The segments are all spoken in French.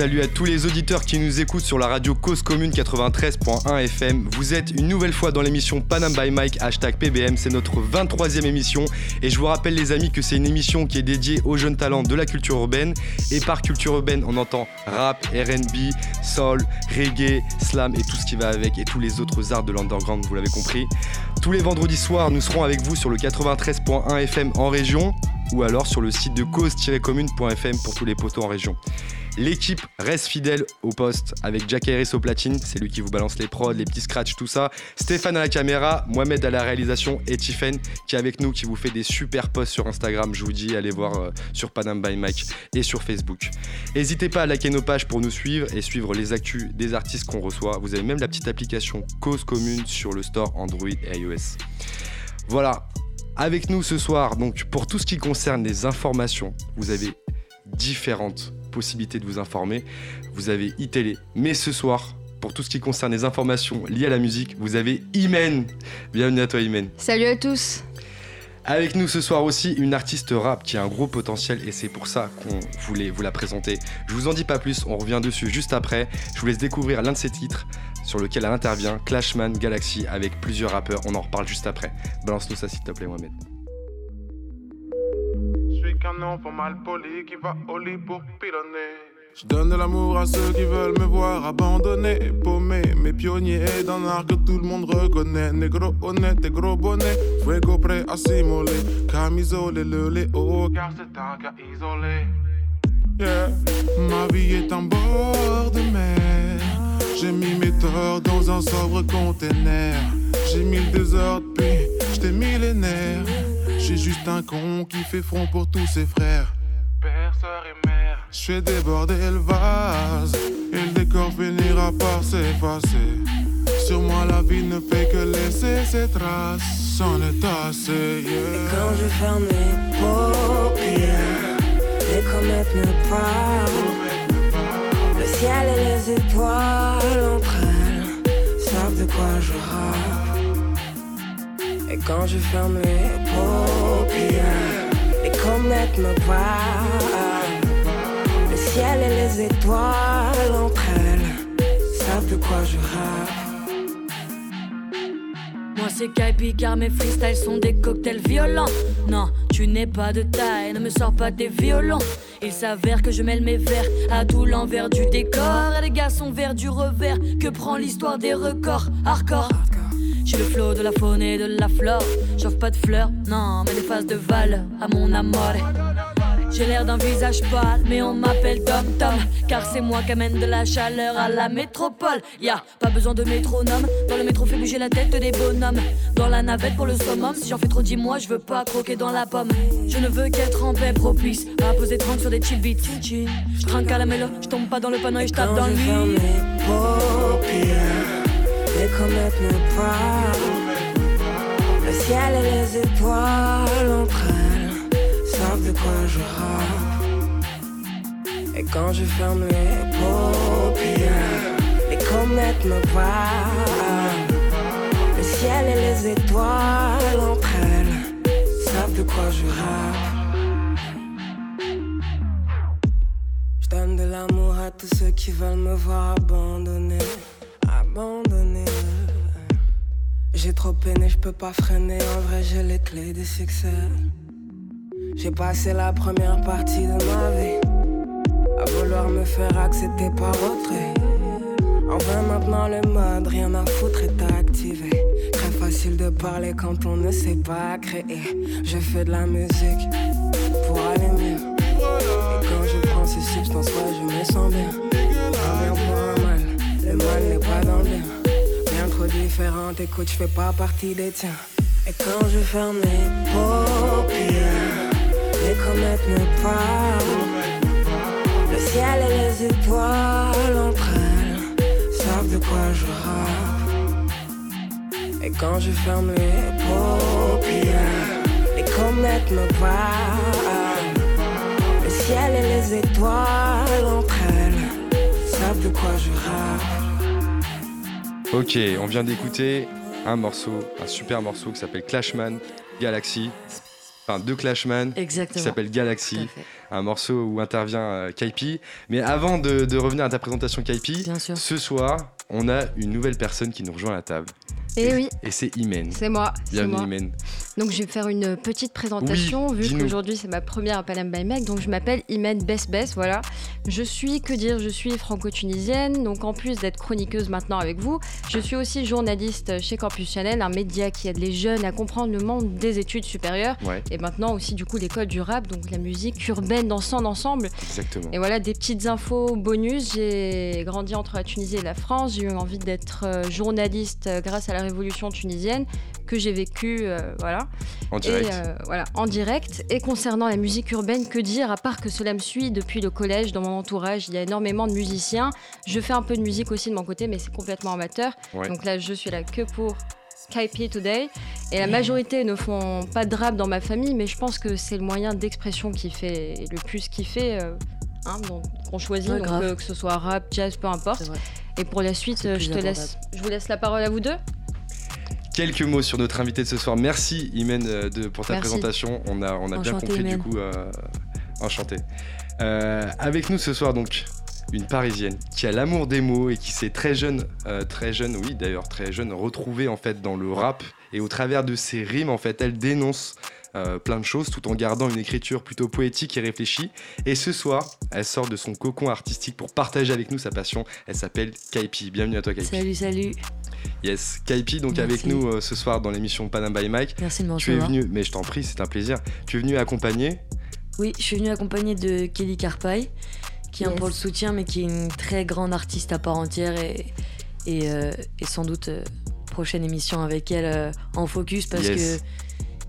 Salut à tous les auditeurs qui nous écoutent sur la radio Cause Commune 93.1 FM. Vous êtes une nouvelle fois dans l'émission Panam by Mike, hashtag PBM. C'est notre 23e émission. Et je vous rappelle, les amis, que c'est une émission qui est dédiée aux jeunes talents de la culture urbaine. Et par culture urbaine, on entend rap, RB, soul, reggae, slam et tout ce qui va avec. Et tous les autres arts de l'underground, vous l'avez compris. Tous les vendredis soirs, nous serons avec vous sur le 93.1 FM en région ou alors sur le site de cause-commune.fm pour tous les poteaux en région. L'équipe reste fidèle au poste avec Jack Harris au platine, c'est lui qui vous balance les prods, les petits scratchs, tout ça. Stéphane à la caméra, Mohamed à la réalisation et Tiffen qui est avec nous, qui vous fait des super posts sur Instagram. Je vous dis, allez voir euh, sur Panam by Mike et sur Facebook. N'hésitez pas à liker nos pages pour nous suivre et suivre les actus des artistes qu'on reçoit. Vous avez même la petite application Cause Commune sur le store Android et iOS. Voilà, avec nous ce soir, donc pour tout ce qui concerne les informations, vous avez différentes possibilités de vous informer. Vous avez iTélé, mais ce soir, pour tout ce qui concerne les informations liées à la musique, vous avez Imen. Bienvenue à toi Imen. Salut à tous. Avec nous ce soir aussi une artiste rap qui a un gros potentiel et c'est pour ça qu'on voulait vous la présenter. Je vous en dis pas plus, on revient dessus juste après. Je vous laisse découvrir l'un de ses titres sur lequel elle intervient, Clashman Galaxy avec plusieurs rappeurs. On en reparle juste après. Balance-nous ça s'il te plaît Mohamed. Qu'un enfant mal poli qui va au lit pour pilonner. Je donne de l'amour à ceux qui veulent me voir abandonné, paumé, mes pionniers dans l'art que tout le monde reconnaît. Négro honnête et gros bonnet, fuego prêt à s'immoler, camisolé le léo, car c'est un cas isolé. Yeah. Ma vie est en bord de mer. J'ai mis mes torts dans un sobre container. J'ai mis le désordre, puis j'étais millénaire. J'ai juste un con qui fait front pour tous ses frères. Père, sœur et mère. J'fais déborder le vase. Et le décor finira par s'effacer. Sur moi, la vie ne fait que laisser ses traces. Sans est assez, Et quand je ferme les paupières, les comètes me parlent. Le ciel et les étoiles entre elles savent de quoi je rappe. Et quand je ferme les paupières, les comètes me parlent. Le ciel et les étoiles entre elles savent de quoi je rappe. Moi c'est Kai Picard, mes freestyles sont des cocktails violents. Non, tu n'es pas de taille, ne me sors pas tes violons. Il s'avère que je mêle mes vers à tout l'envers du décor. Et les gars sont verts du revers que prend l'histoire des records. Hardcore. J'ai le flow de la faune et de la flore. J'offre pas de fleurs, non, mais des phases de valeur à mon amour. J'ai l'air d'un visage pâle, mais on m'appelle Dom Tom. Car c'est moi qui amène de la chaleur à la métropole. Y'a pas besoin de métronome. Dans le métro, fait bouger la tête des bonhommes. Dans la navette pour le summum. Si j'en fais trop, dis-moi, je veux pas croquer dans la pomme. Je ne veux qu'être en paix propice. À poser 30 sur des chill beats. Je trinque à la mélo, je tombe pas dans le panneau et je tape dans le lit. Les comètes me parlent. Le ciel et les étoiles entre elles savent de quoi je rappe. Et quand je ferme les paupières, les comètes me parlent. Le ciel et les étoiles entre elles savent de quoi je rappe. Je donne de l'amour à tous ceux qui veulent me voir abandonner. Abandonner. J'ai trop peiné, je peux pas freiner. En vrai, j'ai les clés du succès. J'ai passé la première partie de ma vie à vouloir me faire accepter par autrui. Enfin, maintenant le mode, rien à foutre est activé. Très facile de parler quand on ne sait pas créer. Je fais de la musique pour aller mieux. Et quand je prends ces substances, ouais, je me sens bien. Un bien un mal, le mal n'est pas dans le bien. Trop écoute, je fais pas partie des tiens. Et quand je ferme les paupières, les comètes me parlent. Le ciel et les étoiles entre elles savent de quoi je rappe. Et quand je ferme les paupières, les comètes me parlent. Le ciel et les étoiles entre elles savent de quoi je rappe. Ok, on vient d'écouter un morceau, un super morceau qui s'appelle Clashman Galaxy. enfin de Clashman, Exactement. qui s'appelle Galaxy, un morceau où intervient euh, Kaipi. Mais avant de, de revenir à ta présentation Kaipi, ce soir, on a une nouvelle personne qui nous rejoint à la table. Et oui, Et c'est Imen. c'est moi. Bienvenue moi. Imen. Donc je vais faire une petite présentation Oui, vu qu'aujourd'hui c'est ma première à by Mac. Donc je m'appelle Imen Bess voilà. Je suis, que dire, je suis franco-tunisienne. Donc en plus d'être chroniqueuse maintenant avec vous, je suis aussi journaliste chez Campus Channel, un média qui aide les jeunes à comprendre le monde des études supérieures. Ouais, Et maintenant aussi du coup l'école du rap, donc la musique urbaine dans son ensemble. exactement. Et voilà des petites infos bonus. J'ai grandi entre la Tunisie et la France. J'ai eu envie d'être euh, journaliste euh, grâce à la révolution tunisienne que j'ai vécue, euh, voilà. En direct. Et euh, voilà, en direct. Et concernant la musique urbaine, que dire à part que cela me suit depuis le collège, dans mon entourage, il y a énormément de musiciens. Je fais un peu de musique aussi de mon côté, mais c'est complètement amateur. Ouais. Donc là, je suis là que pour Kaipi Today. Et la majorité ne font pas de rap dans ma famille, mais je pense que c'est le moyen d'expression qui fait le plus kiffer. euh, hein, qu'on choisit, Ouais, donc, grave. euh, que ce soit rap, jazz, peu importe. Et pour la suite, je te laisse, je vous laisse la parole à vous deux. Quelques mots sur notre invité de ce soir. Merci Imen euh, de, pour ta Merci. présentation. On a, on a bien compris Imen. du coup. euh, enchanté. Euh, avec nous ce soir donc une Parisienne qui a l'amour des mots et qui s'est très jeune, euh, très jeune, oui d'ailleurs très jeune, retrouvée en fait dans le rap et au travers de ses rimes en fait elle dénonce euh, plein de choses tout en gardant une écriture plutôt poétique et réfléchie. Et ce soir, elle sort de son cocon artistique pour partager avec nous sa passion. Elle s'appelle Kaipi. Bienvenue à toi Kaipi. Salut, salut. Yes, Kaipi donc Merci. avec nous euh, ce soir dans l'émission Panam by Mike. Merci de me Tu es venu, mais je t'en prie, c'est un plaisir. Tu es venu accompagner. Oui, je suis venue accompagnée de Kelly Carpaille, qui est un Yes. pour le soutien, mais qui est une très grande artiste à part entière et, et, euh, et sans doute euh, prochaine émission avec elle euh, en focus parce Yes. que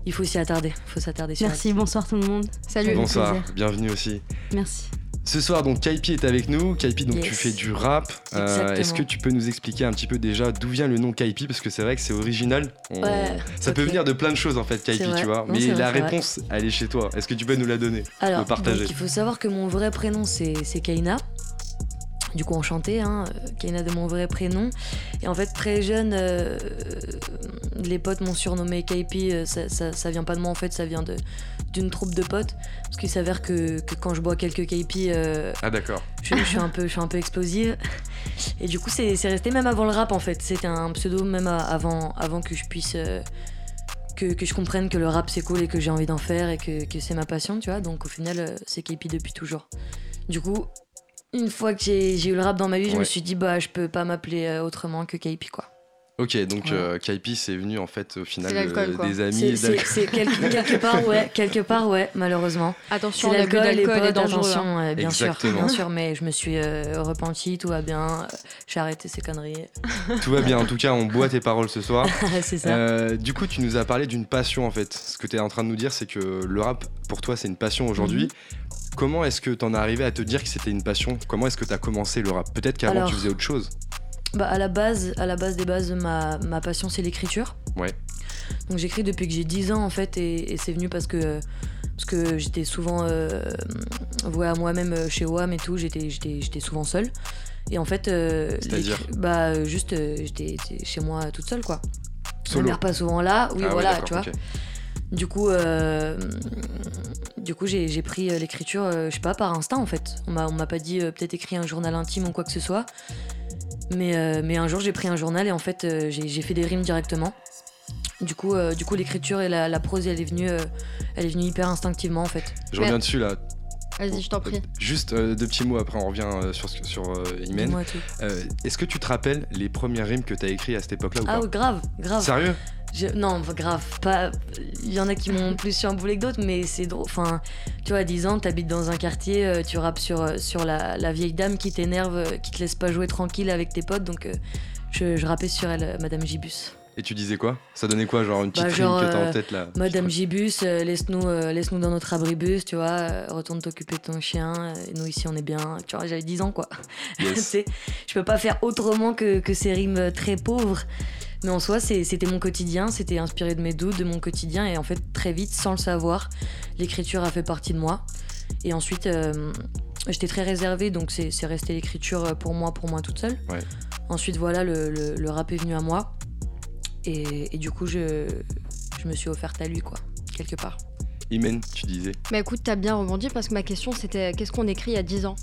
il faut s'y attarder, il faut s'attarder sur Merci, bonsoir tout le monde. Salut. Bonsoir, bienvenue aussi. Merci. Ce soir, donc Kaipi est avec nous. Kaipi, donc Yes. tu fais du rap. Euh. Est-ce que tu peux nous expliquer un petit peu déjà d'où vient le nom Kaipi? Parce que c'est vrai que c'est original. On- Ouais, Ça peut venir de plein de choses en fait, Kaipi, tu vois. Non, Mais la vrai. réponse, elle est chez toi. Est-ce que tu peux nous la donner? Alors, le partager. donc, il faut savoir que mon vrai prénom c'est c'est Kaina. Du coup, enchanté, hein, euh, Kaina de mon vrai prénom. Et en fait, très jeune, euh, les potes m'ont surnommé Kaipi. euh, Ça, ça, ça vient pas de moi en fait, ça vient de- d'une troupe de potes. Parce qu'il s'avère que, que quand je bois quelques euh, Ah d'accord. je, je suis un peu, je suis un peu explosive. Et du coup, c'est c'est resté même avant le rap en fait. C'était un pseudo même avant, avant que je puisse. euh, que, que je comprenne que le rap c'est cool et que j'ai envie d'en faire et que, que c'est ma passion, tu vois. Donc au final, euh, c'est KP depuis toujours. Du coup, une fois que j'ai eu le rap dans ma vie, je Ouais. me suis dit, bah, je peux pas m'appeler euh, autrement que KP, quoi. Ok, donc Voilà. euh, Kaipi, c'est venu en fait au final l'alcool, euh, des amis. C'est- quelque, quelque part, ouais, quelque part, ouais, malheureusement. Attention, l'alcool, les d'alcool est dangereux. hein. attention, euh, bien sûr, Exactement. bien sûr, mais je me suis euh, repenti, tout va bien, j'ai arrêté ces conneries. Tout va bien. En tout cas, on boit tes paroles ce soir. c'est ça. Euh, du coup, tu nous as parlé d'une passion en fait. Ce que tu es en train de nous dire, c'est que le rap, pour toi, c'est une passion aujourd'hui. Mhm. Comment est-ce que tu en es arrivé à te dire que c'était une passion? Comment est-ce que tu as commencé le rap? Peut-être qu'avant Alors- tu faisais autre chose. Bah, à la base, à la base des bases, ma, ma passion c'est l'écriture. Ouais. Donc j'écris depuis que j'ai 10 ans en fait et, et c'est venu parce que parce que j'étais souvent euh, vouée à moi-même euh, chez WAM et tout, j'étais j'étais j'étais souvent seule. Et en fait euh, bah euh, juste euh, j'étais chez moi toute seule quoi. Ma Solo. mère pas souvent là, oui Ah voilà, tu vois. Du coup, euh, du coup, j'ai pris euh, l'écriture, euh, je sais pas, par instinct en fait. On m'a pas dit euh, peut-être écrire un journal intime ou quoi que ce soit. Mais, euh, mais un jour, j'ai pris un journal et en fait, euh, j'ai fait des rimes directement. Du coup, euh, du coup, l'écriture et la, la prose, elle est venue, euh, elle est venue hyper instinctivement en fait. Je reviens dessus là. Vas-y, je t'en prie. Juste euh, deux petits mots après, on revient euh, sur, sur euh, Imen. Euh, Est-ce que tu te rappelles les premières rimes que tu as écrites à cette époque-là ou Ah pas oui, grave, grave. Sérieux? Je- non, grave, pas. Il y en a qui m'ont plus chamboulé que d'autres, mais c'est drôle. Enfin, tu vois, à 10 ans, t'habites dans un quartier, euh, tu rappes sur, euh, sur la, la vieille dame qui t'énerve, euh, qui te laisse pas jouer tranquille avec tes potes, donc je, je rappais sur elle, Madame Gibus. Et tu disais quoi? Ça donnait quoi Genre une petite Bah, genre, que t'as en tête là? Madame Gibus, euh, laisse-nous euh, laisse-nous dans notre abribus, tu vois, euh, retourne t'occuper de ton chien, nous ici on est bien. Tu vois, j'avais 10 ans quoi. Yes. Je peux pas faire autrement que, que ces rimes très pauvres. Mais en soi, c'était mon quotidien, c'était inspiré de mes doutes, de mon quotidien. Et en fait, très vite, sans le savoir, l'écriture a fait partie de moi. Et ensuite, euh, j'étais très réservée, donc c'est resté l'écriture pour moi, pour moi toute seule. Ouais. Ensuite, voilà, le, le- le rap est venu à moi. Et, et du coup, je, je me suis offerte à lui, quoi, quelque part. Imen, tu disais. Bah écoute, t'as bien rebondi parce que ma question c'était qu'est-ce qu'on écrit il y a 10 ans?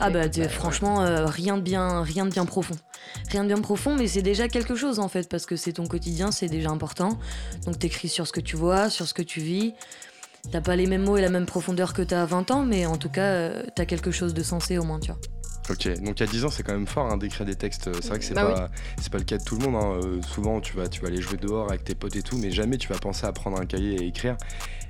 Ah bah, franchement, euh, rien, de bien, rien de bien profond. Rien de bien profond, mais c'est déjà quelque chose en fait, parce que c'est ton quotidien, c'est déjà important. Donc t'écris sur ce que tu vois, sur ce que tu vis. T'as pas les mêmes mots et la même profondeur que t'as à 20 ans, mais en tout cas, euh, t'as quelque chose de sensé au moins, tu vois. Ok, donc il y a 10 ans, c'est quand même fort hein, d'écrire des textes. C'est vrai que c'est Bah pas, c'est pas le cas de tout le monde. hein. Euh, souvent, tu vas, tu vas aller jouer dehors avec tes potes et tout, mais jamais tu vas penser à prendre un cahier et écrire.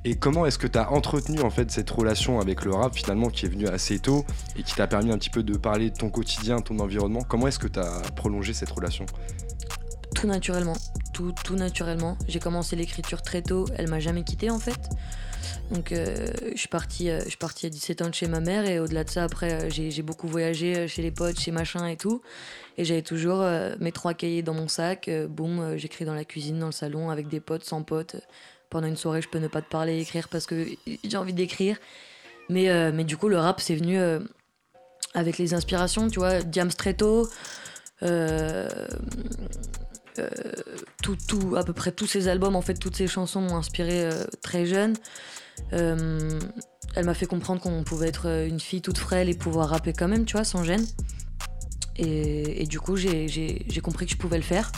Et comment est-ce que tu as entretenu en fait cette relation avec le rap finalement qui est venue assez tôt et qui t'a permis un petit peu de parler de ton quotidien, ton environnement? Comment est-ce que tu as prolongé cette relation? Tout naturellement, tout, naturellement. J'ai commencé l'écriture très tôt, elle m'a jamais quitté en fait. Donc euh, je suis partie, euh, je suis à 17 ans de chez ma mère et au-delà de ça après euh, j'ai beaucoup voyagé chez les potes, chez machin et tout. Et j'avais toujours mes trois cahiers dans mon sac. boum, j'écris dans la cuisine, dans le salon, avec des potes, sans potes. Pendant une soirée, je peux ne pas te parler, écrire parce que j'ai envie d'écrire. Mais, euh, mais du coup, le rap, c'est venu euh, avec les inspirations, tu vois. Diams très euh, tout, tout, à peu près tous ces albums, en fait, toutes ces chansons m'ont inspiré très jeune. Elle m'a fait comprendre qu'on pouvait être une fille toute frêle et pouvoir rapper quand même, tu vois, sans gêne. Et, et du coup, j'ai compris que je pouvais le faire.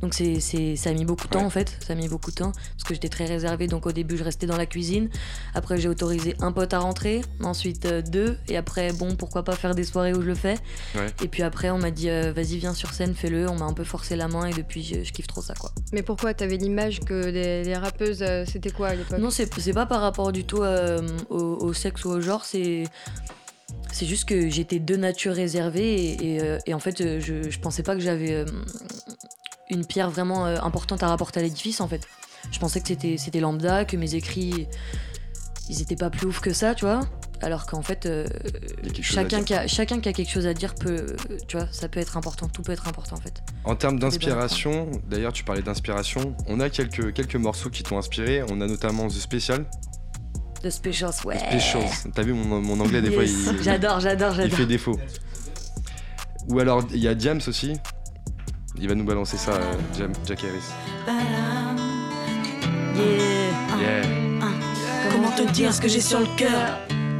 Donc c'est ça a mis beaucoup de temps Ouais. en fait, ça a mis beaucoup de temps parce que j'étais très réservée. Donc au début, je restais dans la cuisine. Après, j'ai autorisé un pote à rentrer, ensuite euh, deux, et après, bon, pourquoi pas faire des soirées où je le fais. Ouais. Et puis après, on m'a dit, euh, vas-y, viens sur scène, fais-le. On m'a un peu forcé la main et depuis, je, je kiffe trop ça quoi. Mais pourquoi? T'avais l'image que les, les rappeuses euh, c'était quoi à l'époque? Non, c'est c'est pas par rapport du tout euh, au, au sexe ou au genre, c'est. C'est juste que j'étais de nature réservée et, et, euh, et en fait, euh, je, je pensais pas que j'avais euh, une pierre vraiment importante à rapporter à l'édifice en fait. Je pensais que c'était c'était lambda, que mes écrits ils étaient pas plus ouf que ça, tu vois. Alors qu'en fait, euh, chacun qui, a, chacun qui a quelque chose à dire peut, tu vois, ça peut être important, tout peut être important en fait. En termes d'inspiration, d'ailleurs tu parlais d'inspiration, on a quelques, quelques morceaux qui t'ont inspiré. On a notamment The Special. The Specials, ouais. The Specials. T'as vu mon, mon anglais des fois Yes. il, J'adore, j'adore, il j'adore. fait défaut. Ou alors il y a Diams aussi. Il va nous balancer ça, euh, Jam- Jack Harris. Yeah. Yeah. Comment te dire ce que j'ai sur le cœur?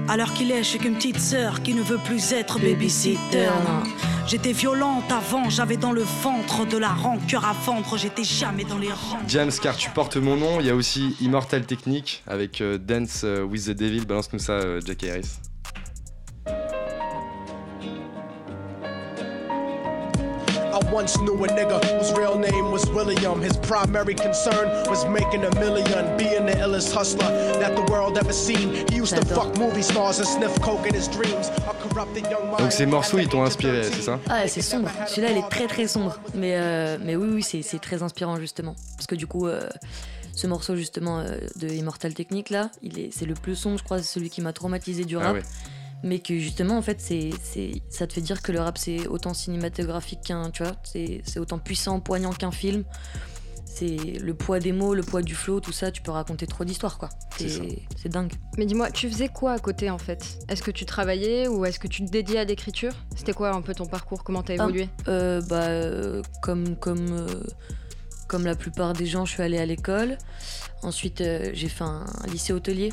Alors qu'il est, je suis qu'une petite sœur qui ne veut plus être babysitter. non. J'étais violente avant, j'avais dans le ventre de la rancœur à vendre, j'étais jamais dans les rangs. James, car tu portes mon nom. Il y a aussi Immortal Technique avec euh, Dance euh, with the Devil. Balance-nous ça, euh, Jack Harris. I once knew a nigga whose real name was William. His primary concern was making a million, being the illest hustler that the world ever seen. He used to fuck movie stars and sniff coke in his dreams. Donc ces morceaux, ils t'ont inspiré, 13. c'est ça Ah, c'est sombre. Celui-là, il est très très sombre. Mais, euh, mais oui, oui, c'est très inspirant justement. Parce que du coup, euh, ce morceau justement euh, de Immortal Technique là, c'est le plus sombre, je crois, c'est celui qui m'a traumatisé du Ah rap. ouais. Mais que justement, en fait, c'est, ça te fait dire que le rap c'est autant cinématographique qu'un, tu vois, c'est, c'est autant puissant, poignant qu'un film. C'est le poids des mots, le poids du flow, tout ça, tu peux raconter trop d'histoires quoi. C'est dingue. Mais dis-moi, tu faisais quoi à côté en fait? Est-ce que tu travaillais ou est-ce que tu te dédiais à l'écriture? C'était quoi un peu ton parcours? Comment t'as Ah. évolué? Euh, bah, euh, comme, comme, euh, comme la plupart des gens, je suis allée à l'école. Ensuite, euh, j'ai fait un, lycée hôtelier.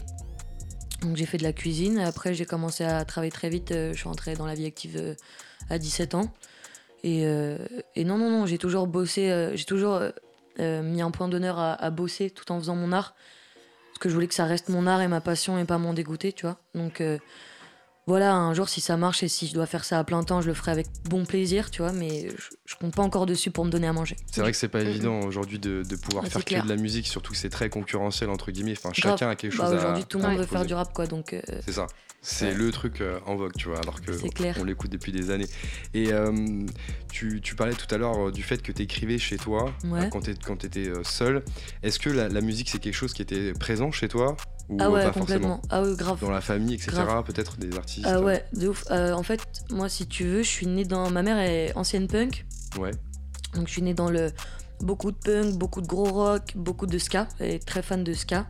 Donc, j'ai fait de la cuisine. Après, j'ai commencé à travailler très vite. Je suis entrée dans la vie active euh, à 17 ans. Et, euh, et non, non, non, j'ai toujours bossé. euh, j'ai toujours euh, euh, mis un point d'honneur à, à bosser tout en faisant mon art. Parce que je voulais que ça reste mon art et ma passion et pas m'en dégoûter, tu vois. Donc. Voilà, un jour, si ça marche et si je dois faire ça à plein temps, je le ferai avec bon plaisir, tu vois, mais je, je compte pas encore dessus pour me donner à manger. C'est vrai que c'est pas évident aujourd'hui de, de pouvoir Ouais, faire que de la musique, surtout que c'est très concurrentiel entre guillemets. Enfin, Grave. chacun a quelque Bah, chose à. Aujourd'hui, tout le monde veut faire du rap, quoi, donc euh, C'est ça. C'est Ouais. le truc euh, en vogue, tu vois, alors que clair. on l'écoute depuis des années. Et euh, tu, tu parlais tout à l'heure du fait que tu écrivais chez toi Ouais. quand tu étais seul. Est-ce que la, la musique c'est quelque chose qui était présent chez toi? Ou ah euh, ouais, pas complètement. forcément Ah ouais, grave. Dans la famille, etc. Peut-être des artistes. Ah ouais, de ouf. Euh, en fait, moi, si tu veux, je suis née dans. Ma mère est ancienne punk, Ouais. donc je suis née dans le. Beaucoup de punk, beaucoup de gros rock, beaucoup de ska. Elle est très fan de ska.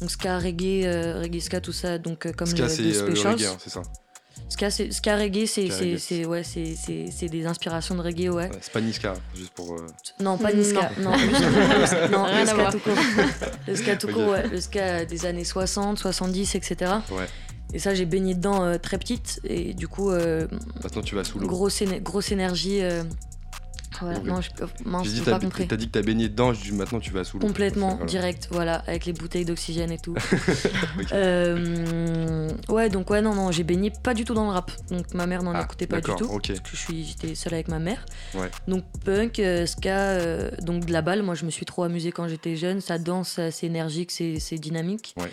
Donc ska, reggae, euh, reggae ska, tout ça. Donc euh, comme Ska, le, c'est euh, le Specials. hein, c'est ça. Ska, ska reggae, c'est c'est- ouais, c'est- c'est c'est des inspirations de reggae, ouais. Ouais, C'est pas Niska, juste pour. euh, Non, pas Niska. Non, juste- non, Rien le à ska voir. tout court. Le ska tout court, ouais. Le ska des années 60, 70, etc. Ouais. Et ça, j'ai baigné dedans euh, très petite. Et du coup, euh, Maintenant, tu vas sous l'eau. grosse, éne- grosse énergie. Voilà, non, je, mince, j'ai t'as pas compris. t'as dit que t'as baigné dedans, je dis maintenant tu vas sous l'eau. Complètement, Voilà. direct, voilà, avec les bouteilles d'oxygène et tout. Euh, ouais, donc ouais, non, non, j'ai baigné pas du tout dans le rap. Donc ma mère n'en Ah, écoutait pas du tout. Parce que je suis, j'étais seule avec ma mère. Ouais. Donc punk, euh, ska, euh, donc de la balle. Moi, je me suis trop amusée quand j'étais jeune. Ça danse, c'est énergique, c'est c'est dynamique. Ouais.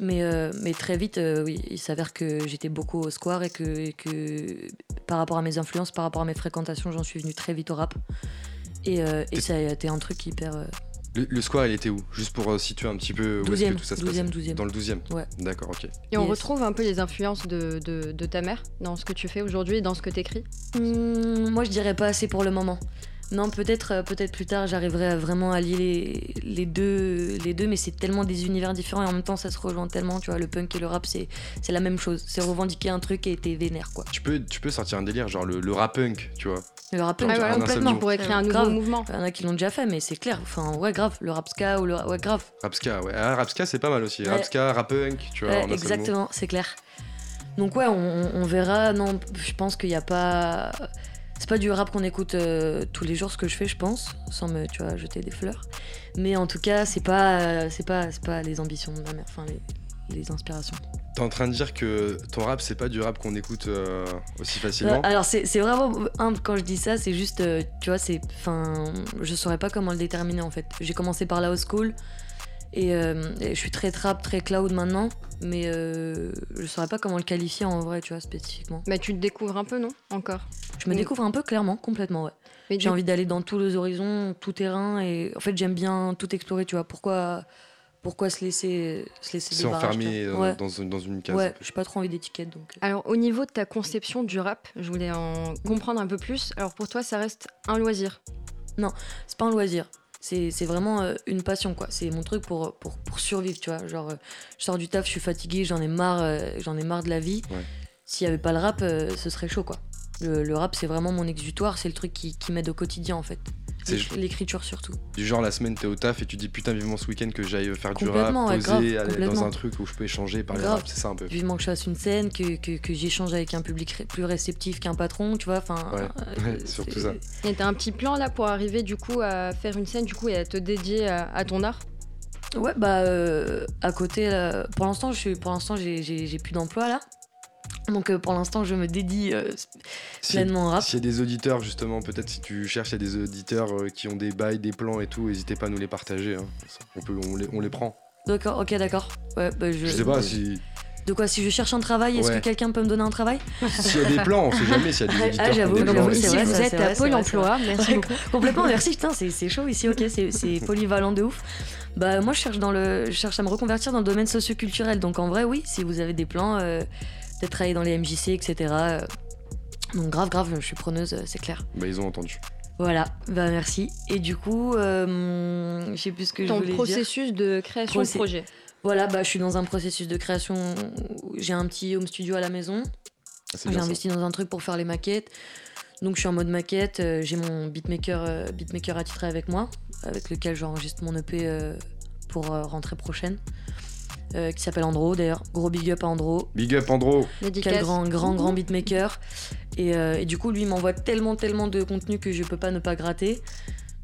Mais, euh, mais très vite, euh, oui, il s'avère que j'étais beaucoup au square et que, et que par rapport à mes influences, par rapport à mes fréquentations, j'en suis venue très vite au rap. Et, euh, et ça a été un truc hyper. euh, Le, le square, il était où? Juste pour situer un petit peu où est-ce que 12e, tout ça se 12e, passait 12e. Dans le 12e Ouais. D'accord, ok. Et on Yes. retrouve un peu les influences de, de, de ta mère dans ce que tu fais aujourd'hui et dans ce que t'écris? Hmm, moi, je dirais pas assez pour le moment. Non, peut-être euh, peut-être plus tard, j'arriverai à vraiment allier les, les, deux, les deux, mais c'est tellement des univers différents et en même temps, ça se rejoint tellement. Tu vois, le punk et le rap, c'est c'est la même chose. C'est revendiquer un truc et t'es vénère, quoi. Tu peux, tu peux sortir un délire, genre le, le rap punk, tu vois. Le rap punk, Ah, seul complètement. Pour écrire un nouveau Grave. mouvement. Il y en a qui l'ont déjà fait, mais c'est clair. Enfin, ouais, grave. Le rap ska ou le. Ouais, grave. Rapska, ouais. Ah, Rapska, c'est pas mal aussi. Ouais. Rapska, rap punk, tu vois. Ouais, exactement, c'est clair. Donc ouais, on, on verra. Non, je pense qu'il n'y a pas. C'est pas du rap qu'on écoute euh, tous les jours ce que je fais, je pense, sans me, tu vois, jeter des fleurs. Mais en tout cas, c'est pas, euh, c'est pas, c'est pas les ambitions de ma mère, enfin les, les inspirations. T'es en train de dire que ton rap, c'est pas du rap qu'on écoute euh, aussi facilement alors c'est c'est vraiment humble quand je dis ça, c'est juste, tu vois, c'est, enfin, je saurais pas comment le déterminer en fait. J'ai commencé par la house school et, euh, et je suis très trap, très cloud maintenant, mais euh, je saurais pas comment le qualifier en vrai, tu vois, spécifiquement. Mais tu te découvres un peu, non Encore? Je me découvre un peu clairement, complètement, ouais. J'ai du- envie d'aller dans tous les horizons, tout terrain, et en fait j'aime bien tout explorer, tu vois. Pourquoi, pourquoi se laisser, se laisser tu euh, vois. dans, une- dans une case. Ouais, j'ai pas trop envie d'étiquette, donc. euh. Alors, au niveau de ta conception du rap, je voulais en comprendre un peu plus. Alors, pour toi, ça reste un loisir? C'est pas un loisir. C'est vraiment euh, une passion, quoi. C'est mon truc pour, pour, pour survivre, tu vois. Genre, euh, je sors du taf, je suis fatigué, j'en ai marre, euh, j'en ai marre de la vie. Ouais. S'il y avait pas le rap, ce serait chaud, quoi. Le, le rap, c'est vraiment mon exutoire, c'est le truc qui, qui m'aide au quotidien, en fait. C'est- L'éc- L'écriture surtout. Du genre, la semaine, t'es au taf et tu dis putain, vivement ce week-end que j'aille faire du rap, ouais, poser, grave, aller dans un truc où je peux échanger, parler Grave. rap, c'est ça un peu. Vivement que je fasse une scène, que, que, que j'échange avec un public ré- plus réceptif qu'un patron, tu vois. Enfin, Ouais, euh, ouais, surtout ça. Et t'as un petit plan là pour arriver du coup à faire une scène du coup et à te dédier à, à ton art? Ouais, bah euh, à côté, là, pour l'instant, je suis, pour l'instant, j'ai plus d'emploi là. Donc euh, pour l'instant, je me dédie euh, Si- pleinement au rap. S'il y a des auditeurs, justement, peut-être si tu cherches, il y a des auditeurs euh, qui ont des bails, des plans et tout, n'hésitez pas à nous les partager. hein. On, peut, on, les, on les prend. D'accord, ok, d'accord. Ouais, bah, je, Je sais pas si. De quoi Si je cherche un travail, est-ce Ouais. que quelqu'un peut me donner un travail? S'il y a des plans, on sait jamais s'il y a des Ah, auditeurs ont j'avoue, Ici, vrai, vous êtes c'est à Pôle emploi. Merci beaucoup. Complètement, merci, putain, c'est, c'est chaud ici, ok, c'est, c'est polyvalent de ouf. Bah moi je cherche dans le, je cherche à me reconvertir dans le domaine socioculturel, donc en vrai oui, si vous avez des plans, euh, peut-être travailler dans les MJC, etc. euh, donc grave, grave, je suis preneuse, euh, c'est clair. Bah, ils ont entendu. Voilà, bah merci. Et du coup, euh, je sais plus ce que je Ton voulais dire. processus de création de projet. Voilà, bah je suis dans un processus de création. où J'ai un petit home studio à la maison. Ah, J'ai ça. investi dans un truc pour faire les maquettes. Donc je suis en mode maquette. J'ai mon beatmaker, beatmaker attitré avec moi, avec lequel j'enregistre mon EP pour rentrée prochaine. Euh, qui s'appelle Andro d'ailleurs. Gros big up à Andro. Big up, Andro. Quel grand, grand, grand beatmaker. Et, euh, et du coup, lui il m'envoie tellement, tellement de contenu que je peux pas ne pas gratter.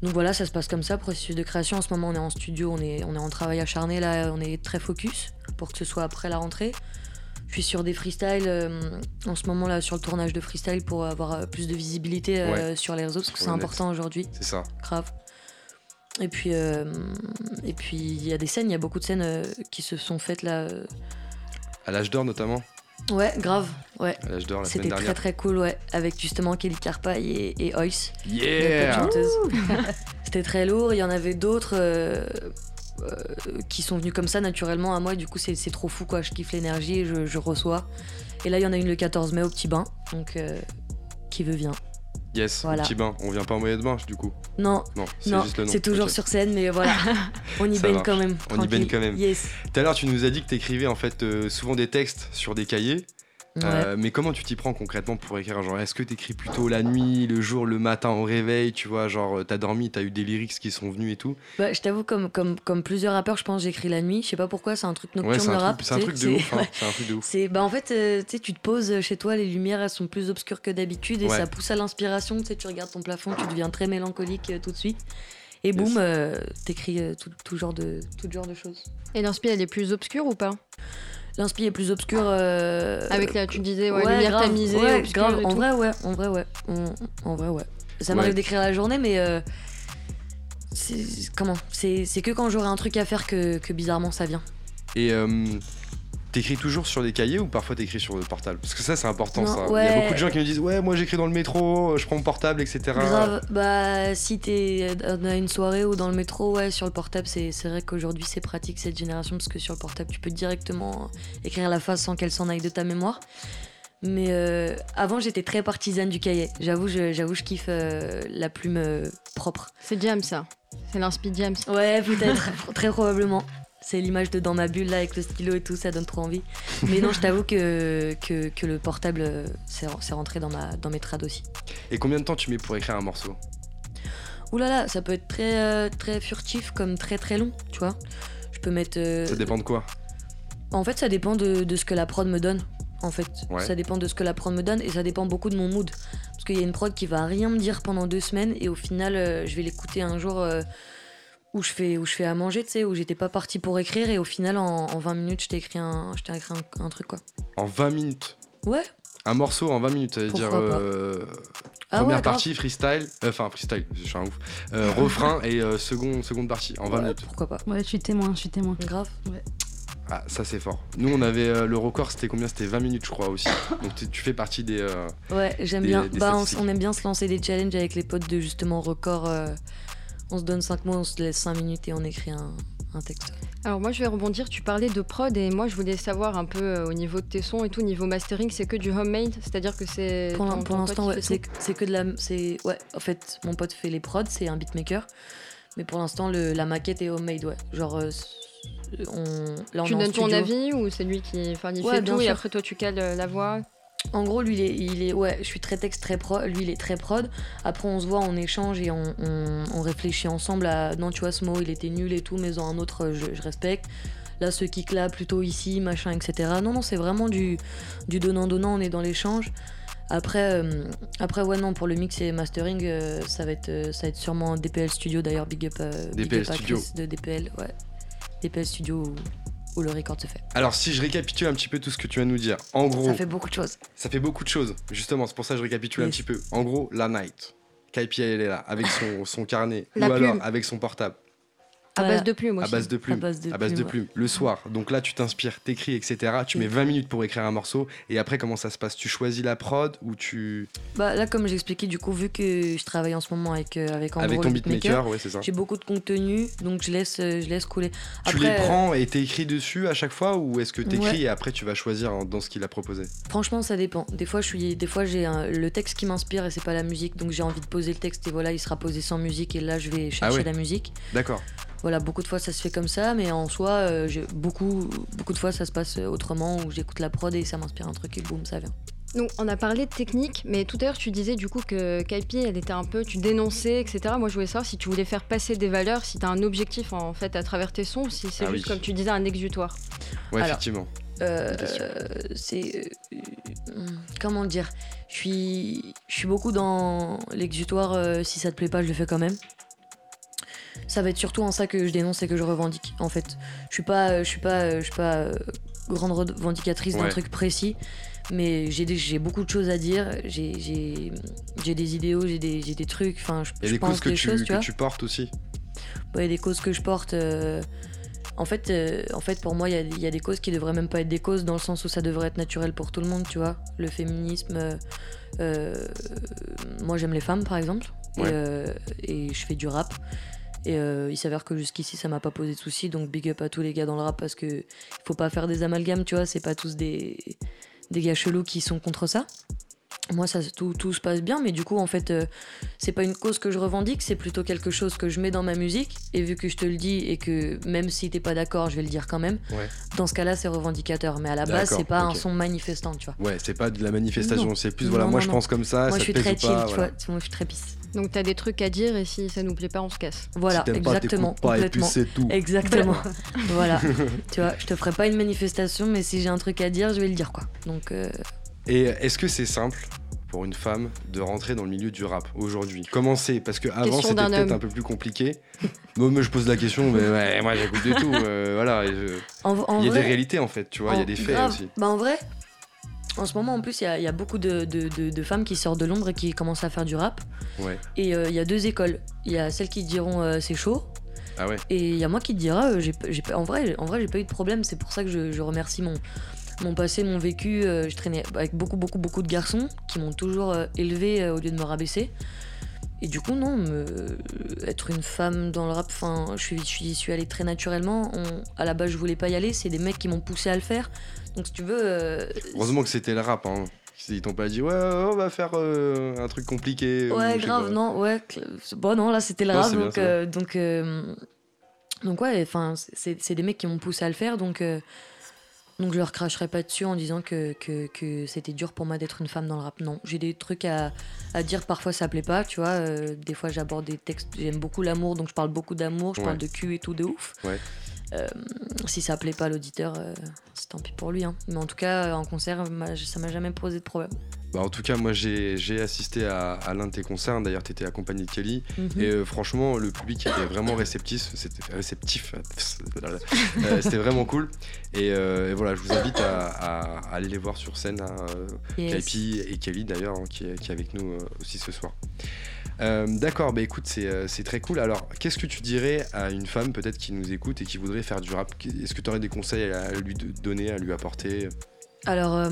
Donc voilà, ça se passe comme ça, processus de création. En ce moment, on est en studio, on est, on est en travail acharné, là, on est très focus pour que ce soit après la rentrée. Je suis sur des freestyles euh, en ce moment là sur le tournage de freestyle pour avoir euh, plus de visibilité euh, Ouais. sur les réseaux parce que c'est important aujourd'hui, C'est ça. grave. Et puis euh, et puis il y a des scènes, il y a beaucoup de scènes euh, qui se sont faites là. euh. À l'âge d'or, notamment. Ouais, grave, ouais. À l'âge d'or, la C'était très très cool, ouais, avec justement Kelly Carpaille et, et Ois. Yeah. C'était très lourd. Il y en avait d'autres euh, euh, qui sont venus comme ça naturellement à moi. Du coup, c'est c'est trop fou, quoi. Je kiffe l'énergie et je, je reçois. Et là, il y en a une le 14 mai au petit bain. Donc, euh, qui veut vient. Yes, Voilà. petit bain. On vient pas en maillot de bain, du coup. Non, Non, c'est non, juste le nom. c'est toujours sur scène, mais voilà. On y baigne quand même. On y baigne quand même. Yes. Tout à l'heure, tu nous as dit que tu écrivais en fait euh, souvent des textes sur des cahiers. Euh, mais comment tu t'y prends concrètement pour écrire Genre, est-ce que t'écris plutôt la nuit, le jour, le matin au réveil Tu vois, genre, t'as dormi, t'as eu des lyrics qui sont venus et tout Bah, je t'avoue, comme, comme, comme plusieurs rappeurs, je pense j'écris la nuit. Je sais pas pourquoi, c'est un truc nocturne Ouais, le rap. c'est un tu truc de ouf. hein, ouais. C'est un truc de ouf. C'est bah en fait euh, tu sais tu te poses chez toi les lumières elles sont plus obscures que d'habitude et Ouais. ça pousse à l'inspiration tu sais tu regardes ton plafond tu deviens très mélancolique euh, tout de suite et Yes. boum euh, t'écris euh, tout, tout genre de tout genre de choses Et l'inspi, elle est plus obscure ou pas? L'inspi est plus obscur euh, Avec la, tu disais, ouais, lumière grave, tamisée, ouais, obscure grave. et en vrai ouais en vrai ouais. En- en vrai ouais. Ça Ouais. m'arrive d'écrire la journée mais euh, comment? C'est c'est que quand j'aurai un truc à faire que, que bizarrement ça vient. Et euh, t'écris toujours sur des cahiers ou parfois t'écris sur le portable? Parce que ça, c'est important, Non, ça. Il y a beaucoup de gens qui me disent Ouais, moi j'écris dans le métro, je prends mon portable, etc. Grave, bah si t'es à une soirée ou dans le métro, ouais, sur le portable, c'est vrai qu'aujourd'hui c'est pratique cette génération parce que sur le portable tu peux directement écrire la phrase sans qu'elle s'en aille de ta mémoire. Mais euh, avant j'étais très partisane du cahier. J'avoue, je, j'avoue, je kiffe euh, la plume euh, propre. C'est Jam, ça. C'est l'inspi Jam. Ouais, peut-être, très probablement. C'est l'image de dans ma bulle là avec le stylo et tout, ça donne trop envie. Mais non, je t'avoue que, que, que le portable, euh, c'est rentré dans, ma, dans mes trades aussi. Et combien de temps tu mets pour écrire un morceau? Ouh là là, ça peut être très, euh, très furtif comme très très long, tu vois. Je peux mettre. euh, Ça dépend de quoi? En fait, ça dépend de, de ce que la prod me donne. En fait, Ouais. ça dépend de ce que la prod me donne et ça dépend beaucoup de mon mood. Parce qu'il y a une prod qui va rien me dire pendant deux semaines et au final, euh, je vais l'écouter un jour où, je fais, où je fais à manger, tu sais, où j'étais pas partie pour écrire et au final, en, en 20 minutes, je t'ai écrit, un, je t'ai écrit un, un truc quoi. En 20 minutes Ouais. Un morceau en 20 minutes, ça veut dire. Euh, Ah première ouais, partie, freestyle. euh, Enfin, freestyle, je suis un ouf. Euh, refrain et euh, second, seconde partie en 20 Ouais, minutes. Pourquoi pas. Ouais, je suis témoin, je suis témoin. Grave. Ah, ça c'est fort. Nous, on avait euh, le record, c'était combien? C'était 20 minutes, je crois aussi. Donc tu- tu fais partie des. euh, Ouais, j'aime bien. des Bah, on, aime bien se lancer des challenges avec les potes de justement record. euh, on se donne 5 mots, on se laisse 5 minutes et on écrit un, un texte. Alors moi je vais rebondir, tu parlais de prod et moi je voulais savoir un peu euh, au niveau de tes sons et tout, niveau mastering, c'est que du homemade, c'est-à-dire que c'est... Pour, l'instant, ouais, c'est que- de la. Ouais, en fait, mon pote fait les prods, c'est un beatmaker. Mais pour l'instant, la maquette est homemade, ouais. Genre, euh, c- on, là, on Tu donnes ton avis ou c'est lui qui enfin, il Ouais, fait tout et après toi tu cales euh, la voix? En gros, lui, il est, il est- ouais, je suis très texte, très prod. Lui, il est très prod. Après, on se voit, on échange et on, on- on réfléchit ensemble à non, tu vois, ce mot, il était nul et tout, mais en un autre, je, je respecte. Là, ce kick là, plutôt ici, machin, etc. Non, non, c'est vraiment du, du donnant-donnant, on est dans l'échange. Après, euh, après, ouais, non, pour le mix et mastering, euh, ça, va être, euh, ça va être sûrement DPL Studio, d'ailleurs, big up, euh, big DPL up Studio. De DPL, ouais. DPL Studio où, le record se fait. Alors, si je récapitule un petit peu tout ce que tu viens de nous dire, en gros, Ça fait beaucoup de choses. ça fait beaucoup de choses. Justement, c'est pour ça que je récapitule un petit peu. En gros, la night. Kaipi, elle est là, avec son, son carnet. La ou alors avec son portable. À Voilà. base de plumes À aussi. base de plumes. À base de à base de plumes, plumes. Le soir. Donc là, tu t'inspires, t'écris, etc. Tu mets 20 minutes pour écrire un morceau. Et après, comment ça se passe? Tu choisis la prod ou tu. Bah là, comme j'expliquais, du coup, vu que je travaille en ce moment avec, euh, avec avec ton le beatmaker, ouais, c'est ça. j'ai beaucoup de contenu, donc je laisse, euh, je laisse couler. Tu les prends et t'écris dessus à chaque fois ou est-ce que t'écris Ouais. et après tu vas choisir en- dans ce qu'il a proposé? Franchement, ça dépend. Des fois, je suis, des fois, j'ai un- le texte qui m'inspire et c'est pas la musique, donc j'ai envie de poser le texte et voilà, il sera posé sans musique et là, je vais chercher Ah ouais. la musique. D'accord. Voilà, beaucoup de fois, ça se fait comme ça, mais en soi, euh, j'ai- beaucoup, beaucoup de fois, ça se passe autrement où j'écoute la prod et ça m'inspire un truc et boum, ça vient. Donc on a parlé de technique, mais tout à l'heure tu disais du coup que Kaipi elle était un peu, tu dénonçais, etc. Moi je voulais savoir si tu voulais faire passer des valeurs, si tu as un objectif en fait à travers tes sons, si c'est Ah juste oui. comme tu disais un exutoire. Ouais, Alors. effectivement. Euh, c'est euh, euh, comment dire? Je suis je suis beaucoup dans l'exutoire euh, si ça te plaît pas je le fais quand même ça va être surtout en ça que je dénonce et que je revendique en fait je suis pas euh, je suis pas euh, je suis pas euh, grande revendicatrice d'un Ouais. truc précis mais j'ai beaucoup de choses à dire j'ai des idéaux j'ai des, des trucs enfin je, Il je pense causes que, des tu, choses tu que vois tu portes aussi. Ouais, des causes que je porte. euh, En fait, euh, en fait, pour moi, il y a- il y, a des causes qui devraient même pas être des causes dans le sens où ça devrait être naturel pour tout le monde, tu vois. Le féminisme. euh, moi, j'aime les femmes, par exemple, Ouais. et, et je fais du rap. Et euh, il s'avère que jusqu'ici, ça m'a pas posé de soucis. Donc, big up à tous les gars dans le rap parce que faut pas faire des amalgames, tu vois. C'est pas tous des, des gars chelous qui sont contre ça. moi ça tout, tout se passe bien mais du coup en fait euh, c'est pas une cause que je revendique c'est plutôt quelque chose que je mets dans ma musique et vu que je te le dis et que même si t'es pas d'accord je vais le dire quand même Ouais. dans ce cas là c'est revendicateur mais à la base c'est pas un son manifestant tu vois Ouais, c'est pas de la manifestation, c'est plus voilà, Non, moi non, je pense comme ça, moi ça je suis très chill pas, tu voilà. vois moi je suis très pisse Donc t'as des trucs à dire et si ça nous plaît pas, on se casse. voilà si t'aimes pas, exactement et puis complètement c'est tout. exactement voilà tu vois je te ferai pas une manifestation mais si j'ai un truc à dire je vais le dire quoi donc euh, Et est-ce que c'est simple pour une femme de rentrer dans le milieu du rap aujourd'hui? Comment c'est? Parce que avant c'était peut-être un peu plus compliqué. moi, moi, je pose la question, mais ouais, moi j'écoute de tout. euh, voilà, et je- en, en il y a vrai, des réalités en fait, tu vois, il y a des faits grave. aussi. Bah en vrai, en ce moment en plus, il y a, il y a beaucoup de, de- de- de femmes qui sortent de Londres et qui commencent à faire du rap. Ouais. Et euh, il y a deux écoles. Il y a celles qui diront euh, c'est chaud. Ah ouais. Et il y a moi qui te dira, euh, j'ai, pas- j'ai pas- en vrai, en vrai j'ai pas eu de problème. C'est pour ça que je, je remercie mon, mon passé, mon vécu. Je traînais avec beaucoup, beaucoup, beaucoup de garçons qui m'ont toujours élevé au lieu de me rabaisser. Et du coup, non, me- être une femme dans le rap, enfin, je suis, je suis, je suis allée très naturellement. On- à la base, je voulais pas y aller. C'est des mecs qui m'ont poussé à le faire. Donc, si tu veux. euh, Heureusement que c'était le rap. Hein. Ils t'ont pas dit, ouais, on va faire euh, un truc compliqué. ou Ouais, grave, non, ouais. Bon, non, là, c'était le Non, rap. donc, bien. euh, donc, donc, ouais, enfin, c'est c'est des mecs qui m'ont poussé à le faire. Donc, donc je leur cracherai pas dessus en disant que, que, que c'était dur pour moi d'être une femme dans le rap. Non, j'ai des trucs à, à dire. Parfois, ça plaît pas, tu vois. euh, des fois, j'aborde des textes. J'aime beaucoup l'amour, donc je parle beaucoup d'amour. Je Ouais. parle de cul et tout de ouf. Ouais. Euh, si ça plaît pas à l'auditeur, euh, c'est tant pis pour lui. hein. Mais en tout cas, en concert, ça m'a jamais posé de problème. Bah, en tout cas, moi j'ai assisté à, à l'un de tes concerts. D'ailleurs, t'étais accompagné de Kelly. Mhm. Et euh, franchement, le public était vraiment réceptif. C'était réceptif. Euh, C'était vraiment cool. Et, euh, et voilà, je vous invite à, à- à aller les voir sur scène. Hein, Yes. Kaipi et Kelly d'ailleurs, hein, qui, est- qui est avec nous aussi ce soir. D'accord, bah écoute, c'est très cool. Alors, qu'est-ce que tu dirais à une femme peut-être qui nous écoute et qui voudrait faire du rap? Est-ce que tu aurais des conseils à lui donner, à lui apporter? Alors,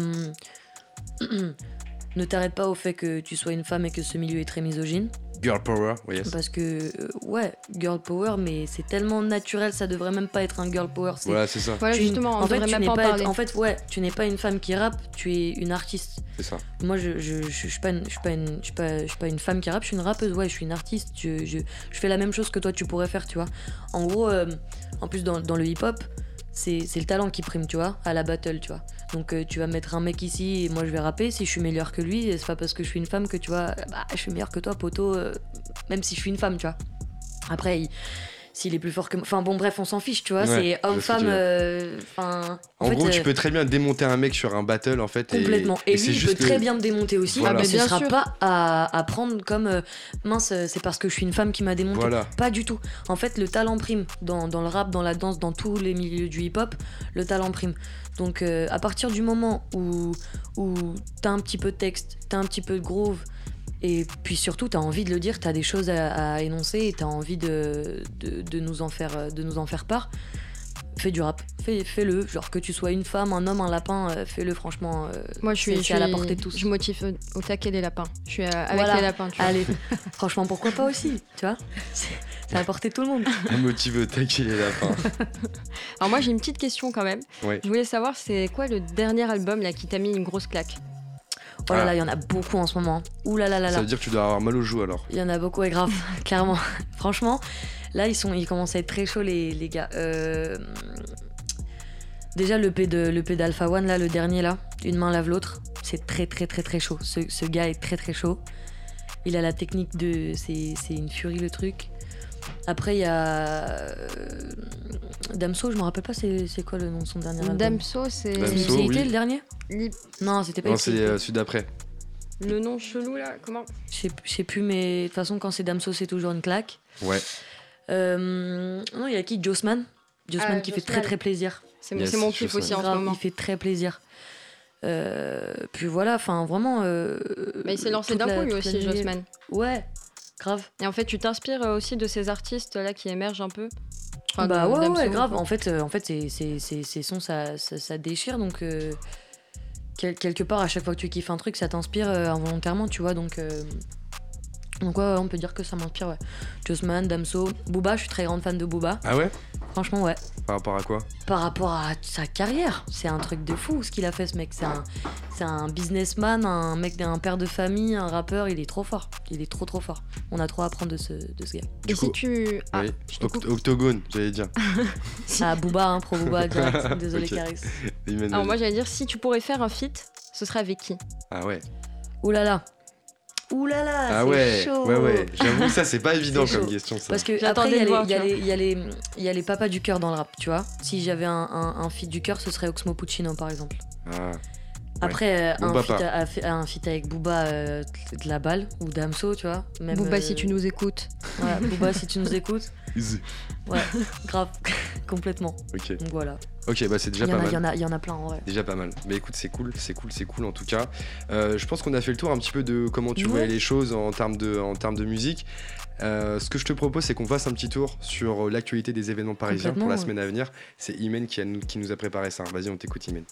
ne t'arrête pas au fait que tu sois une femme et que ce milieu est très misogyne. Girl power, oui, yes. Parce que, euh, ouais, girl power, mais c'est tellement naturel, ça devrait même pas être un girl power. c'est- Voilà, c'est ça, Voilà, tu- justement, on en fait, devrait même n'es pas en parler. en fait, ouais, tu n'es pas une femme qui rappe, tu es une artiste. c'est ça. Moi, je, je, je, je suis pas une, je suis pas une, je suis pas, je suis pas une femme qui rappe, je suis une rappeuse, ouais, je suis une artiste. Je, je, je fais la même chose que toi, tu pourrais faire, tu vois. En gros, euh, en plus, dans, dans le hip-hop, c'est c'est le talent qui prime, tu vois, à la battle, tu vois. Donc, euh, tu vas mettre un mec ici et moi, je vais rapper. Si je suis meilleure que lui, c'est pas parce que je suis une femme que, tu vois, bah, je suis meilleure que toi, poteau, euh, même si je suis une femme, tu vois. Après, il- s'il est plus fort que moi. Enfin, bon, bref, on s'en fiche, tu vois. Ouais, c'est homme-femme. euh. En, fait, gros, tu euh, peux très bien démonter un mec sur un battle en fait. Complètement. Et, c'est lui, il juste peut très bien me démonter aussi. Voilà. Mais Ah, ce mais sera sûr. pas à, à prendre comme euh, mince, c'est parce que je suis une femme qui m'a démonté. Voilà. Pas du tout. En fait, le talent prime. Dans, dans le rap, dans la danse, dans tous les milieux du hip-hop, le talent prime. Donc, euh, à partir du moment où, où t'as un petit peu de texte, t'as un petit peu de groove, et puis surtout, t'as envie de le dire, t'as des choses à, à énoncer, et t'as envie de, de, de nous en faire, de nous en faire part. Fais du rap, fais, fais-le. Genre que tu sois une femme, un homme, un lapin, euh, fais-le franchement. euh, Moi, je suis, je à la portée de tous. Je motive au- au taquet les lapins. Je suis euh, avec Voilà. les lapins, tu vois. Allez, franchement, pourquoi pas aussi, tu vois? La portée de tout le monde. Un motive taquer les lapins. Alors moi, j'ai une petite question quand même. Ouais. Je voulais savoir, c'est quoi le dernier album là qui t'a mis une grosse claque? Oh là Ah. là, il y en a beaucoup en ce moment. Ouh là là là Ça veut dire que tu dois avoir mal aux joues alors. Il y en a beaucoup, et grave, clairement. Franchement, là, ils, sont, ils commencent à être très chauds, les, les gars. Euh, Déjà, le P de le P d'Alpha One, là, le dernier, là, une main lave l'autre, c'est très, très, très, très chaud. Ce, ce gars est très, très chaud. Il a la technique de. C'est c'est une furie, le truc. Après, il y a. euh, Damso, je me rappelle pas c'est c'est quoi le nom de son dernier album? Damso, c'est Damso, oui. le dernier? Non, c'était pas Non, c'est euh, celui d'après. le nom chelou là. Comment? Je sais- je sais plus, mais de toute façon, quand c'est Damso, c'est toujours une claque. Ouais. Euh, non, il y a qui? Jossman. Jossman Ah, qui fait Jossman. très très plaisir. C'est Yes, c'est mon je kiff sais. aussi en ce Grave, moment. il fait très plaisir. Euh, puis voilà, enfin vraiment. euh, Mais il s'est lancé toute d'un la- coup lui toute la aussi, nuit. Jossman. Ouais, grave. Et en fait, tu t'inspires euh, aussi de ces artistes là qui émergent un peu Enfin, bah de ouais, ouais, grave. En fait, euh, en fait c'est, c'est, c'est, ces sons, ça, ça, ça déchire. Donc, euh, quel- quelque part, à chaque fois que tu kiffes un truc, ça t'inspire euh, involontairement, tu vois. Donc, euh, donc ouais, ouais, on peut dire que ça m'inspire, ouais. Jossman, Damso, Booba, je suis très grande fan de Booba. Ah ouais? Franchement, ouais. Par rapport à quoi Par rapport à sa carrière, c'est un truc de fou ce qu'il a fait, ce mec. C'est un, c'est un businessman, un mec, un père de famille, un rappeur. Il est trop fort. Il est trop, trop fort. On a trop à apprendre de ce, de ce gars. Et Du si coup- tu. Ah, Oui. je coupe. Oct- Octogone, j'allais dire. Ah, Booba, hein, pro Booba, direct. Désolé, Ok. Caris. Alors moi j'allais dire si tu pourrais faire un feat, ce serait avec qui? Ah ouais. Ouh là là. Ouh là là. Ah c'est ouais. chaud. Ouais, ouais. J'avoue, ça, c'est pas évident comme question, ça. Parce que après, il y, a les- papas du cœur dans le rap, tu vois. Si j'avais un, un, un feat du cœur, ce serait Oxmo Puccino, par exemple. Ah. Après, euh, un, feat, un avec Booba euh, de la balle ou Damso, tu vois. Même, Booba, euh, si tu nous écoutes. Ouais, Booba, si tu nous écoutes. Easy. Ouais, grave, complètement. Ok. Donc voilà. Ok, bah c'est déjà pas a, mal. il, y en a, il y en a plein en vrai. Déjà pas mal. Mais écoute, c'est cool, c'est cool, c'est cool en tout cas. Euh, je pense qu'on a fait le tour un petit peu de comment tu Ouais. voyais les choses en termes de, en termes de musique. Euh, ce que je te propose, c'est qu'on fasse un petit tour sur euh, l'actualité des événements parisiens pour la semaine à venir. C'est Imen qui, a nous- qui nous a préparé ça. Vas-y, on t'écoute, Imen.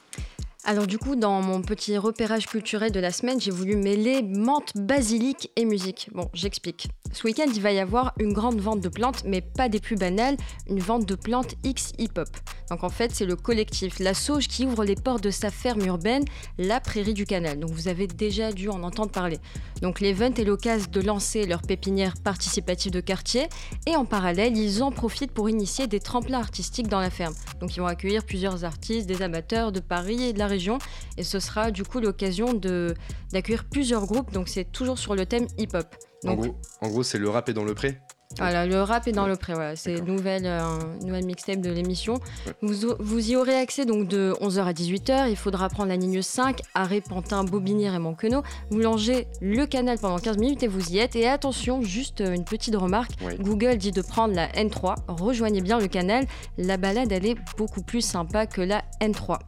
Alors du coup, dans mon petit repérage culturel de la semaine, j'ai voulu mêler menthe, basilic et musique. Bon, j'explique. Ce week-end, il va y avoir une grande vente de plantes, mais pas des plus banales, une vente de plantes X hip-hop. Donc en fait, c'est le collectif La Sauge qui ouvre les portes de sa ferme urbaine, la Prairie du Canal. Donc vous avez déjà dû en entendre parler. Donc l'event est l'occasion de lancer leur pépinière participative de quartier et en parallèle, ils en profitent pour initier des tremplins artistiques dans la ferme. Donc ils vont accueillir plusieurs artistes, des amateurs de Paris et de la région. Et ce sera du coup l'occasion d'accueillir plusieurs groupes. Donc c'est toujours sur le thème hip-hop. En gros, en gros, c'est le rap est dans le pré. voilà, le rap est dans le pré. Voilà, c'est une nouvelle, euh, nouvelle mixtape de l'émission. Ouais. Vous, vous y aurez accès donc de 11h à 18h. Il faudra prendre la ligne 5, Arrêt Pantin, Bobigny, Raymond Queneau. Vous longez le canal pendant 15 minutes et vous y êtes. Et attention, juste euh, une petite remarque. Google dit de prendre la N3. Rejoignez bien le canal. La balade, elle est beaucoup plus sympa que la N3.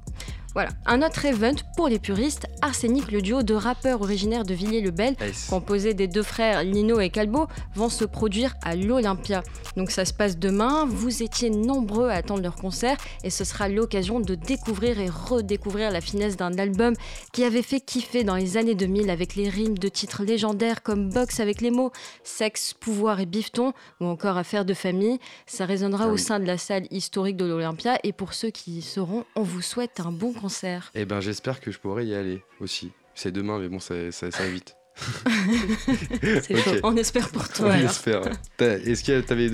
Voilà, un autre event pour les puristes, Arsenic, le duo de rappeurs originaires de Villiers-le-Bel, composé des deux frères Lino et Calbo, vont se produire à l'Olympia. Donc ça se passe demain, vous étiez nombreux à attendre leur concert et ce sera l'occasion de découvrir et redécouvrir la finesse d'un album qui avait fait kiffer dans les années 2000 avec les rimes de titres légendaires comme Box avec les mots, Sexe, Pouvoir et Bifton ou encore Affaires de famille. Ça résonnera Ah au sein de la salle historique de l'Olympia et pour ceux qui y seront, on vous souhaite un bon concert. Eh ben, j'espère que je pourrai y aller aussi. C'est demain, mais bon, ça, ça, vite. On espère pour toi. On alors. espère. Est-ce que tu avais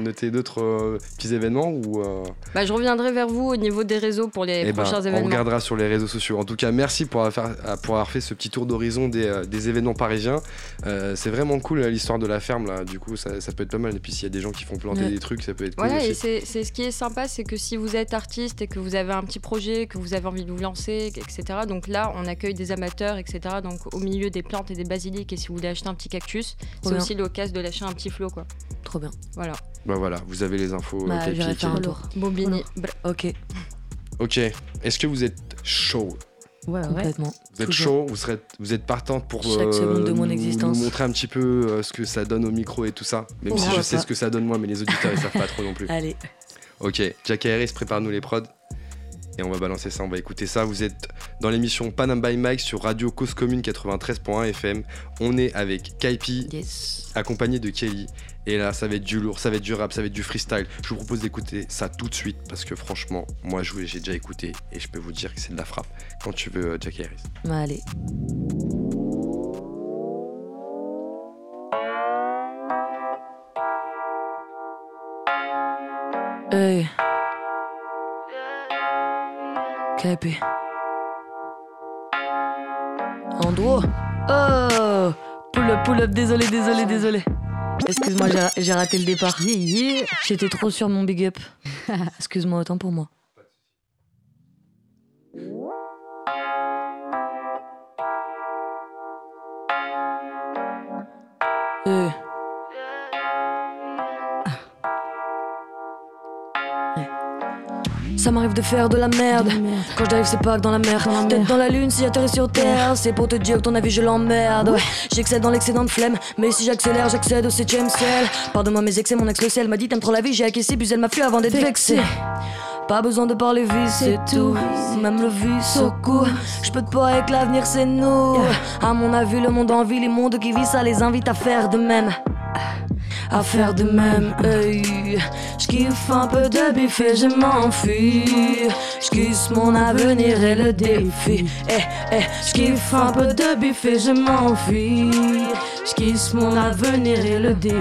noté d'autres euh, petits événements ou euh, Bah, je reviendrai vers vous au niveau des réseaux pour les Eh ben, prochains on événements. regardera sur les réseaux sociaux. En tout cas, merci pour avoir, fait ce petit tour d'horizon des, euh, des événements parisiens. Euh, c'est vraiment cool euh, l'histoire de la ferme là. Du coup, ça, ça peut être pas mal. Et puis s'il y a des gens qui font planter Ouais. des trucs, ça peut être cool Voilà, et aussi. c'est c'est ce qui est sympa, c'est que si vous êtes artiste et que vous avez un petit projet, que vous avez envie de vous lancer, etc. Donc là, on accueille des amateurs, etc. Donc au milieu des plantes et des basiliques, et si vous voulez acheter un petit cactus, c'est aussi l'occasion de lâcher un petit flot, quoi. Trop bien. Voilà. Bah voilà, vous avez les infos. Bah, euh, j'irai faire un tour. Bobini. Ok, Ok. Est-ce que vous êtes chaud? Ouais, ouais. complètement. Vous êtes Toujours. chaud? Vous serez, vous êtes partante pour Chaque seconde de mon existence. nous montrer un petit peu euh, ce que ça donne au micro et tout ça? Même si Pourquoi je sais pas. ce que ça donne moi, mais les auditeurs ils savent pas trop non plus. Allez, Ok, Jack Harris, prépare-nous les prods. Et on va balancer ça, on va écouter ça. Vous êtes dans l'émission Panam by Mike sur Radio Cause Commune 93.1 FM. On est avec Kaipi, yes. accompagné de Kelly. Et là, ça va être du lourd, ça va être du rap, ça va être du freestyle. Je vous propose d'écouter ça tout de suite parce que franchement, moi, je- j'ai déjà écouté et je peux vous dire que c'est de la frappe. Quand tu veux, euh, Jack Harris. Bah, allez. Hey. KP. En. Oh Pull up, pull up, désolé, désolé, désolé. Excuse-moi, j'ai- j'ai raté le départ. J'étais trop sur mon big up. Excuse-moi, autant pour moi. Ça m'arrive de faire de la merde. Quand j'arrive, c'est pas que dans la mer. Tête dans la lune, si j'atterris sur terre, c'est pour te dire que ton avis, je l'emmerde. Ouais, j'excède dans l'excédent de flemme. Mais si j'accélère, j'accède au 7 ciel. Pardonne-moi mes excès, mon ex le ciel m'a dit t'aimes trop la vie, j'ai acquiescé, puis elle m'a fui avant d'être vexé. Pas besoin de parler vie, c'est tout. Même le vice au cou. Je peux te pas avec l'avenir, c'est nous. À mon avis, le monde en vie, les mondes qui vivent, ça les invite à faire de même. À faire de même. Hey, J'kiffe un peu de bif et je m'enfuis. J'kiffe mon avenir et le défi. Eh, eh, J'kiffe un peu de bif et je m'enfuis. J'kiffe mon avenir et le défi.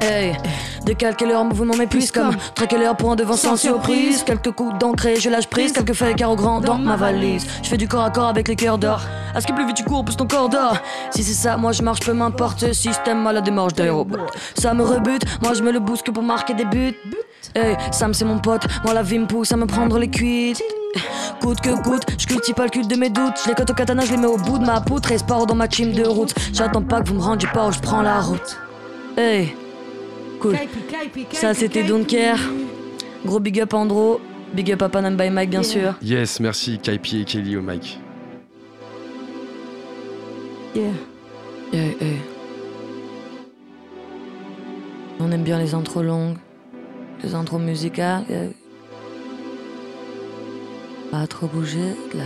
Hey, de calquer leur mouvement m'épuise comme traquer leur point devant sans surprise. Quelques coups d'encre je lâche prise. Quelques feuilles carreaux grands dans ma valise. Je fais du corps à corps avec les cœurs d'or. À ce que plus vite tu cours, plus ton corps d'or. Si c'est ça, moi je marche, peu m'importe. Système à la démarche d'aéroport. Ça me rebute, moi je me le bousque pour marquer des buts. Hey, Sam c'est mon pote, moi la vie me pousse à me prendre les cuites. Coûte que coûte, je cultive pas le culte de mes doutes. Je les cote au katana, je les mets au bout de ma poutre. Et sport dans ma team de route. J'attends pas que vous me rendiez pas ou je prends la route. Hey, cool. Ça c'était Don't Care. Gros big up Andro. Big up à Panam by Mike bien sûr. Yes, merci Kaipi et Kelly au mic. Yeah. Yeah, yeah. On aime bien les intros longues, les intros musicales. yeah. Pas trop bouger de la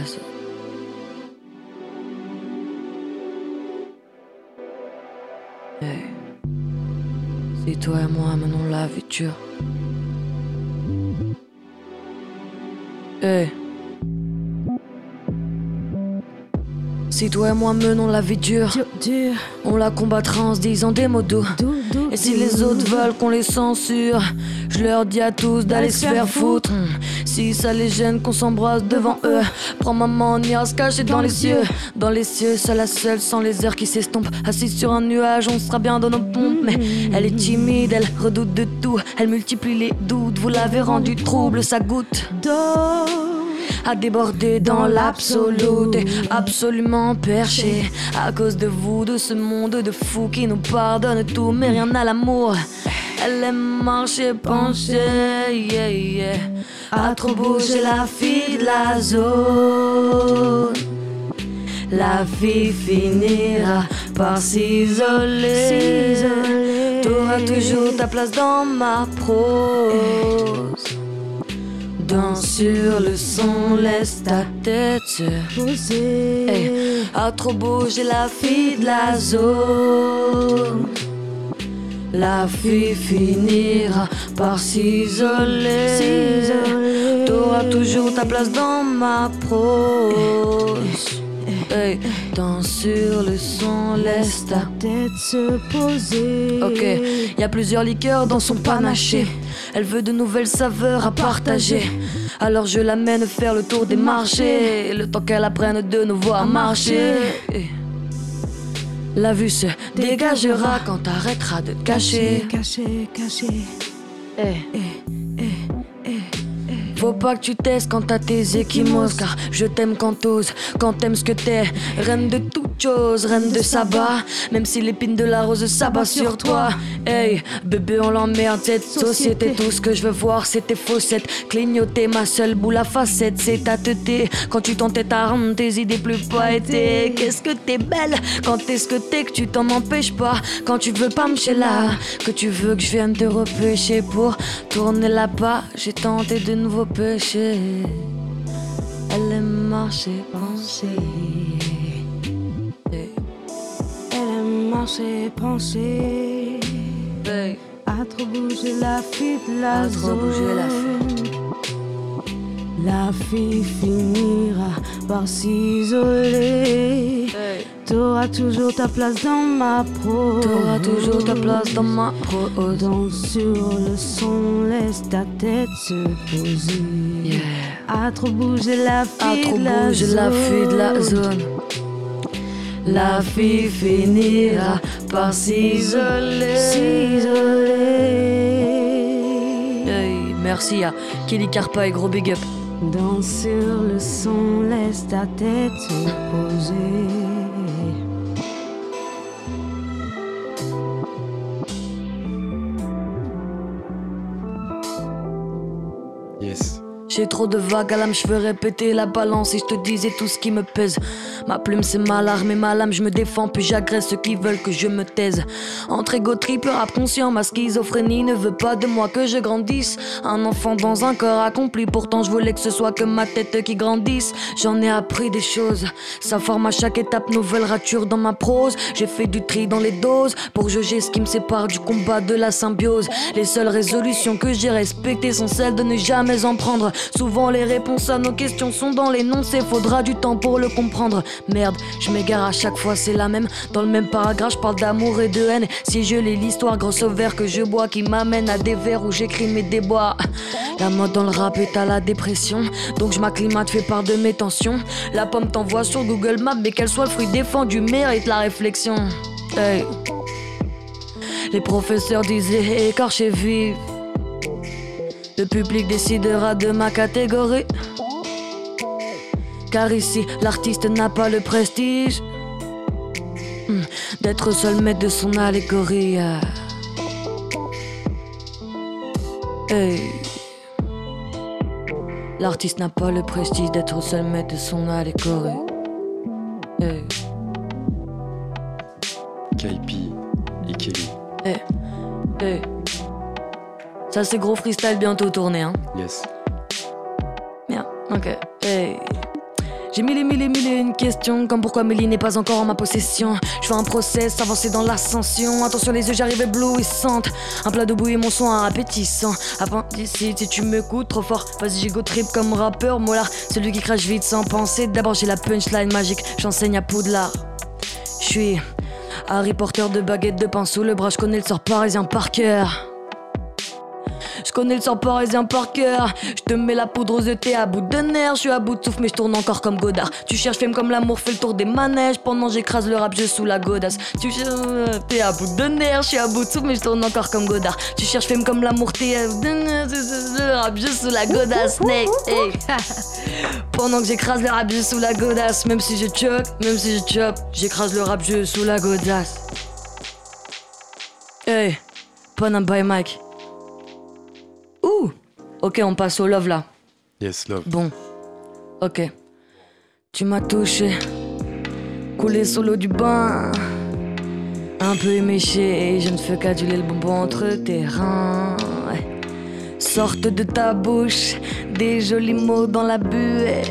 Si toi et moi menons la vie dure. Hey. Si toi et moi menons la vie dure, on la combattra en se disant des mots doux. Et si les autres veulent qu'on les censure, je leur dis à tous d'aller se faire foutre. Si ça les gêne qu'on s'embrasse devant eux, prends maman, on ira se cacher dans les cieux. Dans les cieux, seule la seule, sans les heures qui s'estompent. Assise sur un nuage, on sera bien dans nos pompes. Mais elle est timide, elle redoute de tout. Elle multiplie les doutes, vous l'avez rendu trouble, sa goutte d'eau a débordé dans l'absolu, t'es absolument perché à cause de vous, de ce monde de fous qui nous pardonne tout, mais rien à l'amour. Elle aime marcher pencher, yeah, yeah. à trop bouger la fille de la zone. La fille finira par s'isoler. T'auras toujours ta place dans ma prose. Danse sur le son, laisse ta tête se poser. Hey, à trop bouger la fille de la zone. La fille finira par s'isoler. T'auras toujours ta place dans ma prose. Hey, danse sur le son, laisse ta tête se poser. Ok, y a plusieurs liqueurs dans son panaché. Elle veut de nouvelles saveurs à partager. Alors je l'amène faire le tour des marchés. Le temps qu'elle apprenne de nous voir marcher. La vue se dégagera quand t'arrêteras de te cacher. Caché, caché. Eh. Faut pas que tu testes quand t'as tes échymoses Car je t'aime quand t'oses, quand t'aimes ce que t'es. Reine de toute chose, reine de sabbat. Même si l'épine de la rose s'abat sur toi. Hey, bébé on l'emmerde cette société. Tout ce que je veux voir c'est tes faussettes Clignoter ma seule boule à facette C'est ta teuté Quand tu t'entêtes à rendre tes idées plus poétiques Qu'est-ce que t'es belle? Quand t'es ce que t'es que tu t'en empêches pas? Quand tu veux pas me là Que tu veux que je vienne te repêcher Pour tourner la page J'ai tenté de nouveaux péchés Elle aime marcher, penser Elle aime marcher, penser. À trop bouger la de la À trop bouger la zone. La fille finira par s'isoler. Hey. T'auras toujours ta place dans ma prose. T'auras toujours ta place dans ma prose Danse sur le son, laisse ta tête se poser. Yeah. À trop bouger la À fille trop de la bouger la fille de la zone La fille finira par s'isoler S'isoler. Hey, Merci à Kelly Carpa et gros big up Danse sur le son, laisse ta tête se. J'ai trop de vagues à l'âme, je veux répéter la balance et je te disais tout ce qui me pèse. Ma plume c'est mal armé, ma lame, je me défends, puis j'agresse ceux qui veulent que je me taise. Entre égo triple, rap conscient, ma schizophrénie ne veut pas de moi que je grandisse. Un enfant dans un corps accompli, pourtant je voulais que ce soit que ma tête qui grandisse. J'en ai appris des choses, ça forme à chaque étape nouvelle rature dans ma prose. J'ai fait du tri dans les doses pour juger ce qui me sépare du combat de la symbiose. Les seules résolutions que j'ai respectées sont celles de ne jamais en prendre. Souvent les réponses à nos questions sont dans l'énoncé, faudra du temps pour le comprendre. Merde, je m'égare à chaque fois, c'est la même. Dans le même paragraphe, je parle d'amour et de haine. Si je lis l'histoire, grosse au verre que je bois qui m'amène à des vers où j'écris mes déboires. La mode dans le rap est à la dépression, donc je m'acclimate, fais part de mes tensions. La pomme t'envoie sur Google Maps, mais qu'elle soit le fruit défendu mérite la réflexion. Hey. Les professeurs disaient écorché vif. Le public décidera de ma catégorie. Car ici, l'artiste n'a pas le prestige hmm, d'être seul maître de son allégorie. Hey. L'artiste n'a pas le prestige d'être seul maître de son allégorie. Hey. Kaipi et Kelly. Hey. Ça c'est gros freestyle bientôt tourné hein. Yes. Bien, ok. Hey. J'ai mille et mille et mille et une questions, comme pourquoi Mélie n'est pas encore en ma possession. Je fais un process, avancer dans l'ascension. Attention, les yeux, j'arrive éblouissante. Un plat de bouillie, mon son appétissant. Avant d'ici, si tu m'écoutes trop fort, vas-y, j'ai go trip comme rappeur. Molar, celui qui crache vite sans penser. D'abord, j'ai la punchline magique, j'enseigne à Poudlard. Je suis Harry Potter de baguette de pain sous le bras, je connais le sort parisien par cœur. Je connais le sang parisien par cœur. Je te mets la poudre aux œufs, à bout de nerfs. Je suis à bout de souffle, mais je tourne encore comme Godard. Tu cherches femme comme l'amour, fais le tour des manèges. Pendant j'écrase le rap, je sous la godasse. Tu t'es à bout de nerfs, je suis à bout de souffle, mais je tourne encore comme Godard. Tu cherches femme comme l'amour, t'es à bout de rap, je sous la godasse. Hey. Pendant que j'écrase le rap, je sous la godasse. Même si je choque, même si je chope, j'écrase le rap, je sous la godasse. Hey, Panam by Mike. Ouh Ok, on passe au love là. Yes, love. Bon. Ok. Tu m'as touché. Coulé sous l'eau du bain. Un peu éméché et je ne fais qu'aduler le bonbon entre tes reins. Ouais. Sorte de ta bouche des jolis mots dans la buée.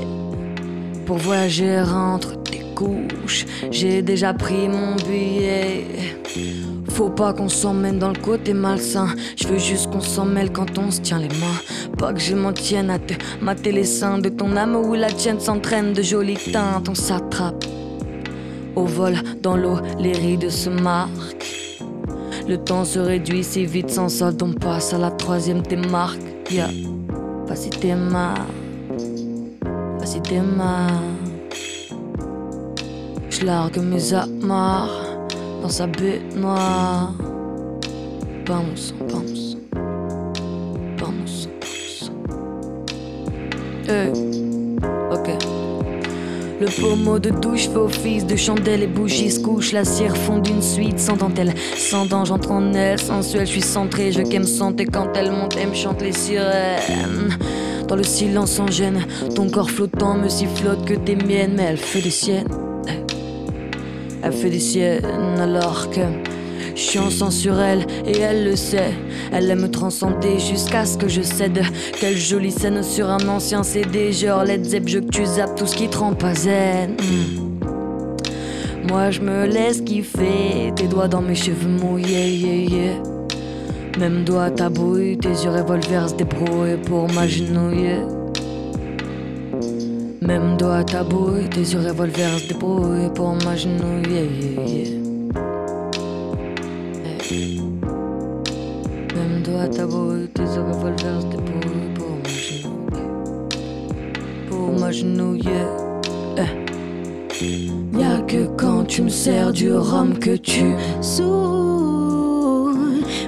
Pour voyager entre tes couches, j'ai déjà pris mon billet. Faut pas qu'on s'emmène dans le côté malsain. Je veux juste qu'on s'en mêle quand on se tient les mains. Pas que je m'en tienne à te mater les seins de ton âme où la tienne s'entraîne de jolies teintes. On s'attrape. Au vol, dans l'eau, les rides se marquent. Le temps se réduit si vite sans solde. On passe à la troisième démarque. Yeah. Pas si t'es marre. Pas si t'es marre. Je largue mes amarres dans sa baignoire. Bounce, bounce. Bounce, bounce. Hey, ok. Le pommeau de douche fait office de chandelle et bougies se couche. La cire fond d'une suite sans dentelle. Sans dents, j'entre en elle, sensuelle, je suis centré. Je veux qu'elle me sente et quand elle monte, elle me chante les sirènes. Dans le silence sans gêne, ton corps flottant me sifflote que tes miennes, mais elle fait des siennes. Elle fait des siennes alors que je suis en sang sur elle et elle le sait. Elle aime me transcender jusqu'à ce que je cède. Quelle jolie scène sur un ancien CD. Genre Led Zepp, je que tu zappes tout ce qui te rend pas zen. Moi je me laisse kiffer. Tes doigts dans mes cheveux mouillés, yeah, yeah. Même doigt tabouille, tes yeux revolver se débrouillent pour m'agenouiller. Même doigt tabouille, tes yeux revolver se débrouillent pour m'agenouiller. Hey. Même doigt tabouille, tes yeux revolver se débrouillent pour m'agenouiller. Pour m'agenouiller. Eh. Y'a que quand tu me sers du rhum que tu saoules.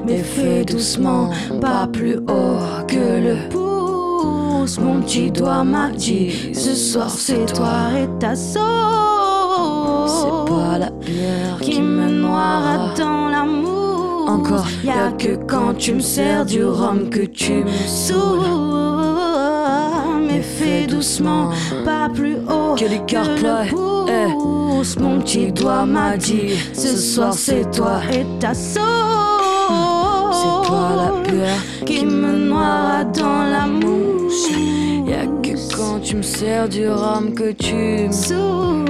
Mais fais doucement, pas plus haut que le Mon petit doigt m'a dit Ce soir c'est toi et ta sauce. C'est pas la bière qui me noiera dans l'amour. Encore, y'a que quand tu me sers du rhum que tu me saoules. Mais fais doucement, pas plus haut que les le pouce. Mon petit doigt m'a dit, ce soir c'est toi et ta sauce. C'est toi la peur qui me noie dans la mouche. Y'a que quand tu me sers du rhum que tu me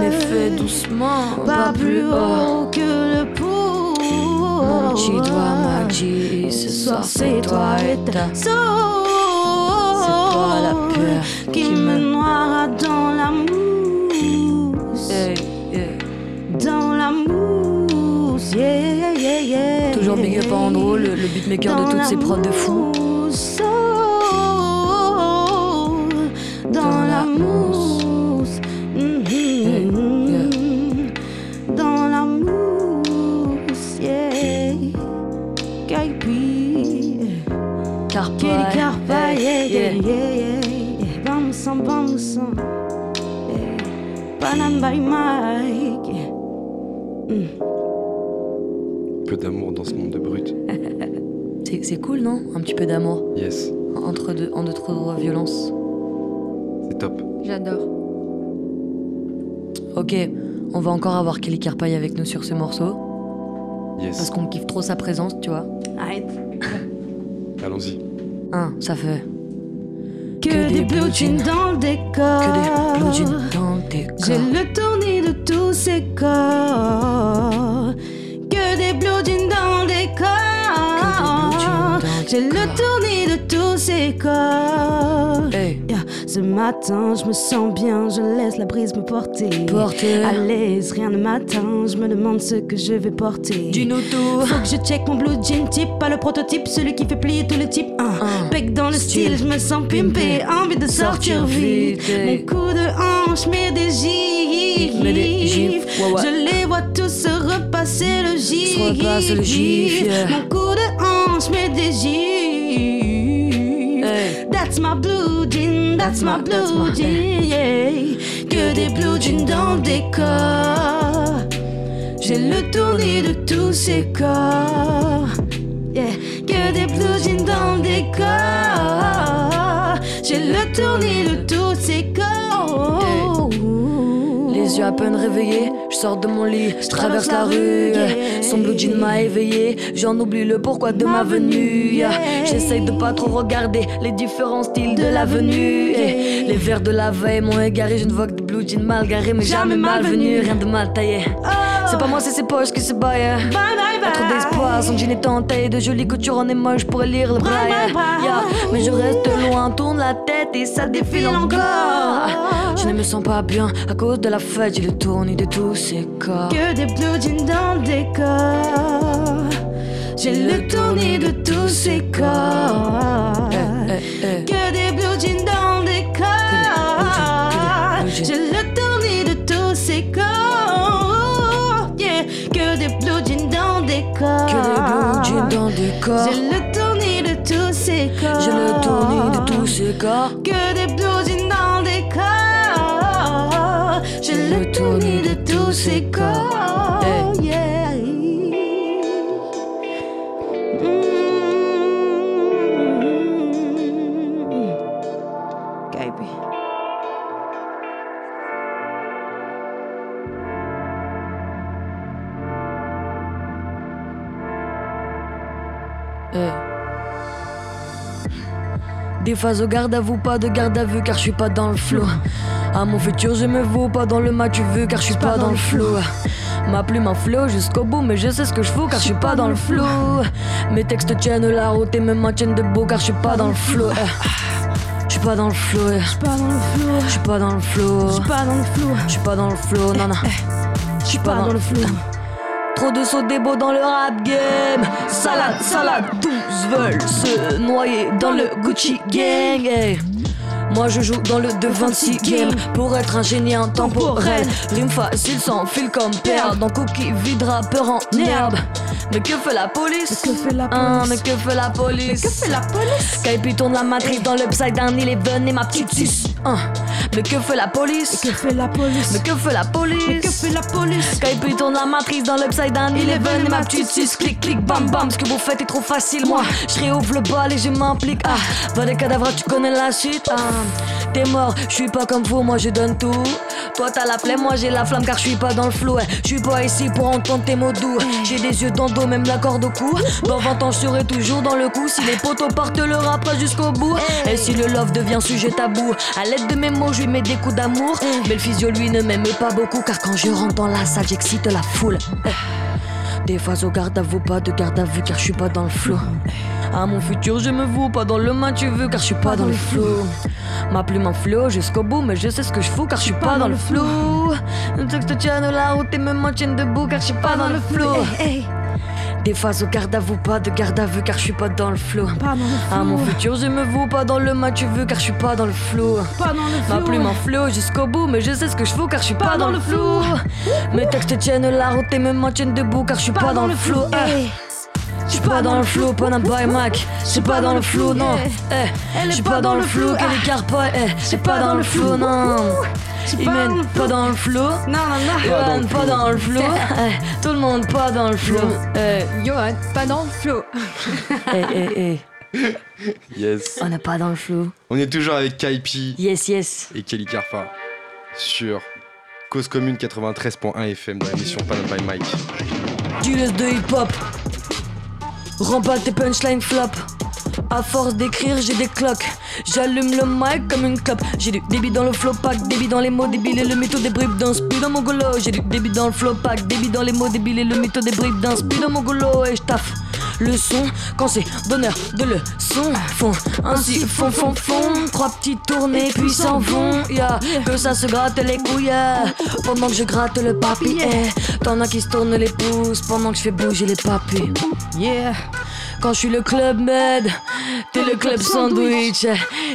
Mais fais doucement, pas plus haut que le pouce. Mon petit doigt m'a dit, ce soir c'est toi et ta sauce. C'est toi la peur qui me noiera dans Toujours big up à Andro, le, le beatmaker de toutes ces prods de fou. dans la mousse. Dans la mousse, yeah. Caipi. Carpa, Carpa, yeah, yeah, yeah. yeah, son, vamos, son. Yeah. Banana by Mike. yeah. Peu d'amour dans C'est- C'est cool, non? Un petit peu d'amour Yes, entre deux, en d'autres violences. c'est top. J'adore. Ok, on va encore avoir Kelly Carpaille avec nous sur ce morceau. Parce Yes, qu'on kiffe trop sa présence, tu vois. Arrête. allons-y. Un, ça fait. Que des blue jeans dans le décor. Que des blue jeans dans tes J'ai corps. le tournis de tous ces corps. J'ai le tournis de tous ces corps. Hey, Yeah. Ce matin, je me sens bien, je laisse la brise me porter. porter À l'aise, rien ne m'atteint, je me demande ce que je vais porter. du tout. Faut que je check mon blue jean type, pas le prototype, celui qui fait plier tous les types. Un bec dans le style, je me sens pimpé, envie de sortir vite. Mon coup de hanche met des gifs. Je les vois tous se repasser le gif. Mon coup de hanche met des gifs. Hey. That's my blue jean, that's, my, blue that's my- jean, yeah. Que des blue jeans dans le décor. J'ai le tournis de tous ces corps. Yeah. Que des blue jeans dans le décor. J'ai le tournis Yeux à peine réveillés, je sors de mon lit, je traverse la rue. yeah. Son blue jean m'a éveillé, j'en oublie le pourquoi de ma venue. yeah. J'essaye de pas trop regarder les différents styles de la venue. yeah. Les verres de la veille m'ont égaré, je ne vois que des blue jeans mal garés, mais jamais Jamais malvenus, rien de mal taillé. C'est pas moi, c'est ses poches qui se baillent. Bye bye bye. Pas trop d'espoir, son jean est entaillé de jolies coutures en émoji, je pourrais lire le braille. Yeah, Mais je reste loin, tourne la tête et ça défile encore. Je ne me sens pas bien à cause de la fête, j'ai le tournis de tous ces corps. Que des blue jeans dans le décor. J'ai le tournis de tous ces corps. Eh, eh, eh. Que des blue jeans dans le décor. Que des des. J'ai des corps. J'ai le tournis de tous ces corps. J'ai le tournis de tous ces corps. Que des jeans dans le décor. J'ai le tournis de tous ces corps. Des phases au garde à vous, pas de garde à vue car je suis pas dans le flot. À mon futur, je me vaux pas dans le match, tu veux car je suis pas dans le flot. Ma plume en flow jusqu'au bout, mais je sais ce que je fous car je suis pas dans le flot. Mes textes tiennent la route et me maintiennent debout car je suis pas dans le flot. Eh. Je suis pas dans le flow, eh. J'suis pas dans le flou. je suis pas dans le flow. J'suis pas dans le flou. Je suis pas dans le flow, non, non. Je suis Pas dans le flou. Trop de sauts débots dans le rap game. Salade, salade, tous veulent se noyer dans le Gucci gang. Moi je joue dans le 226 game. Pour être un génie intemporel. Rime facile sans fil comme père. Dans cookie vide rappeur en herbe. Mais que fait la police? Que fait la Hein, police? mais que fait la police? Que fait la police? Skype tourne la matrice dans l'upside down, il est venu ma petite sus. Hein, mais que fait la police? Que fait la police? Mais que fait la police? Que fait la police? Skype tourne la matrice dans l'upside down, il est venu ma petite sus. Clic, clic, bam, bam, ce que vous faites est trop facile. Moi, je réouvre le bal et je m'implique. Ah, va des cadavres, tu connais la suite. Ah, t'es mort, je suis pas comme vous, moi je donne tout. Toi t'as la flemme, moi j'ai la flamme car je suis pas dans le flou. Je suis pas ici pour entendre tes mots doux. J'ai des yeux dans le dos, même la corde au cou. Dans 20 ans, toujours dans le coup. Si les poteaux partent, le rap jusqu'au bout. Et si le love devient sujet tabou, à l'aide de mes mots, je lui mets des coups d'amour. Mais physio, lui, ne m'aime pas beaucoup car quand je rentre dans la salle, j'excite la foule. Des phases au garde à vous, pas de garde à vue car je suis pas dans le flou. À mon futur, je me voue pas dans le main, tu veux car je suis pas dans le flou. Ma plume en flot jusqu'au bout, mais je sais ce que je fous car je suis pas dans le flou. Le texte tient de la route et me maintiennent debout car je suis pas dans le flou. Des phases au garde à vous, pas de garde à vue car je suis pas dans le le À mon futur, je me voue pas dans le main, tu veux car je suis pas dans le flou. Pas dans le Ma plume en flot jusqu'au bout, mais je sais ce que je fous car je suis pas, dans, le flou. Mes textes tiennent la route et me maintiennent debout car je suis pas, dans le flou. Eh. Je suis pas dans le flou, pas d'un by Mac. Je suis pas dans le flou, non. Eh. Je suis pas dans le flou, pas. Eh. Je pas dans le flou, non. Il mène pas dans le flou. Non, non, non Johan, pas dans le flou. Eh. Tout le monde pas dans le flou. Eh. Johan, pas dans le flow. Eh, eh, eh. Yes. On n'est pas dans le flou. On est toujours avec Kaipi Yes, yes. et Kelly Carfa sur Cause Commune 93.1 FM dans l'émission Panel by Mike. Du laisse de hip-hop. Rends pas tes punchlines flop. À force d'écrire, j'ai des cloques. J'allume le mic comme une clope. J'ai du débit dans le flow pack, débit dans les mots débiles et le mytho des bribes d'un speed dans mon golo. J'ai du débit dans le flow pack, débit dans les mots débiles et le mytho des bribes d'un speed dans mon golo. Et je taffe le son quand c'est donneur de leçons. Font ainsi, font, font, font. Trois petites tournées puis s'en vont. Yeah. Que ça se gratte les couilles. yeah. Pendant que je gratte le papier. T'en as qui se tournent les pouces pendant que je fais bouger les papilles. Yeah Quand je suis le club med, t'es le club sandwich.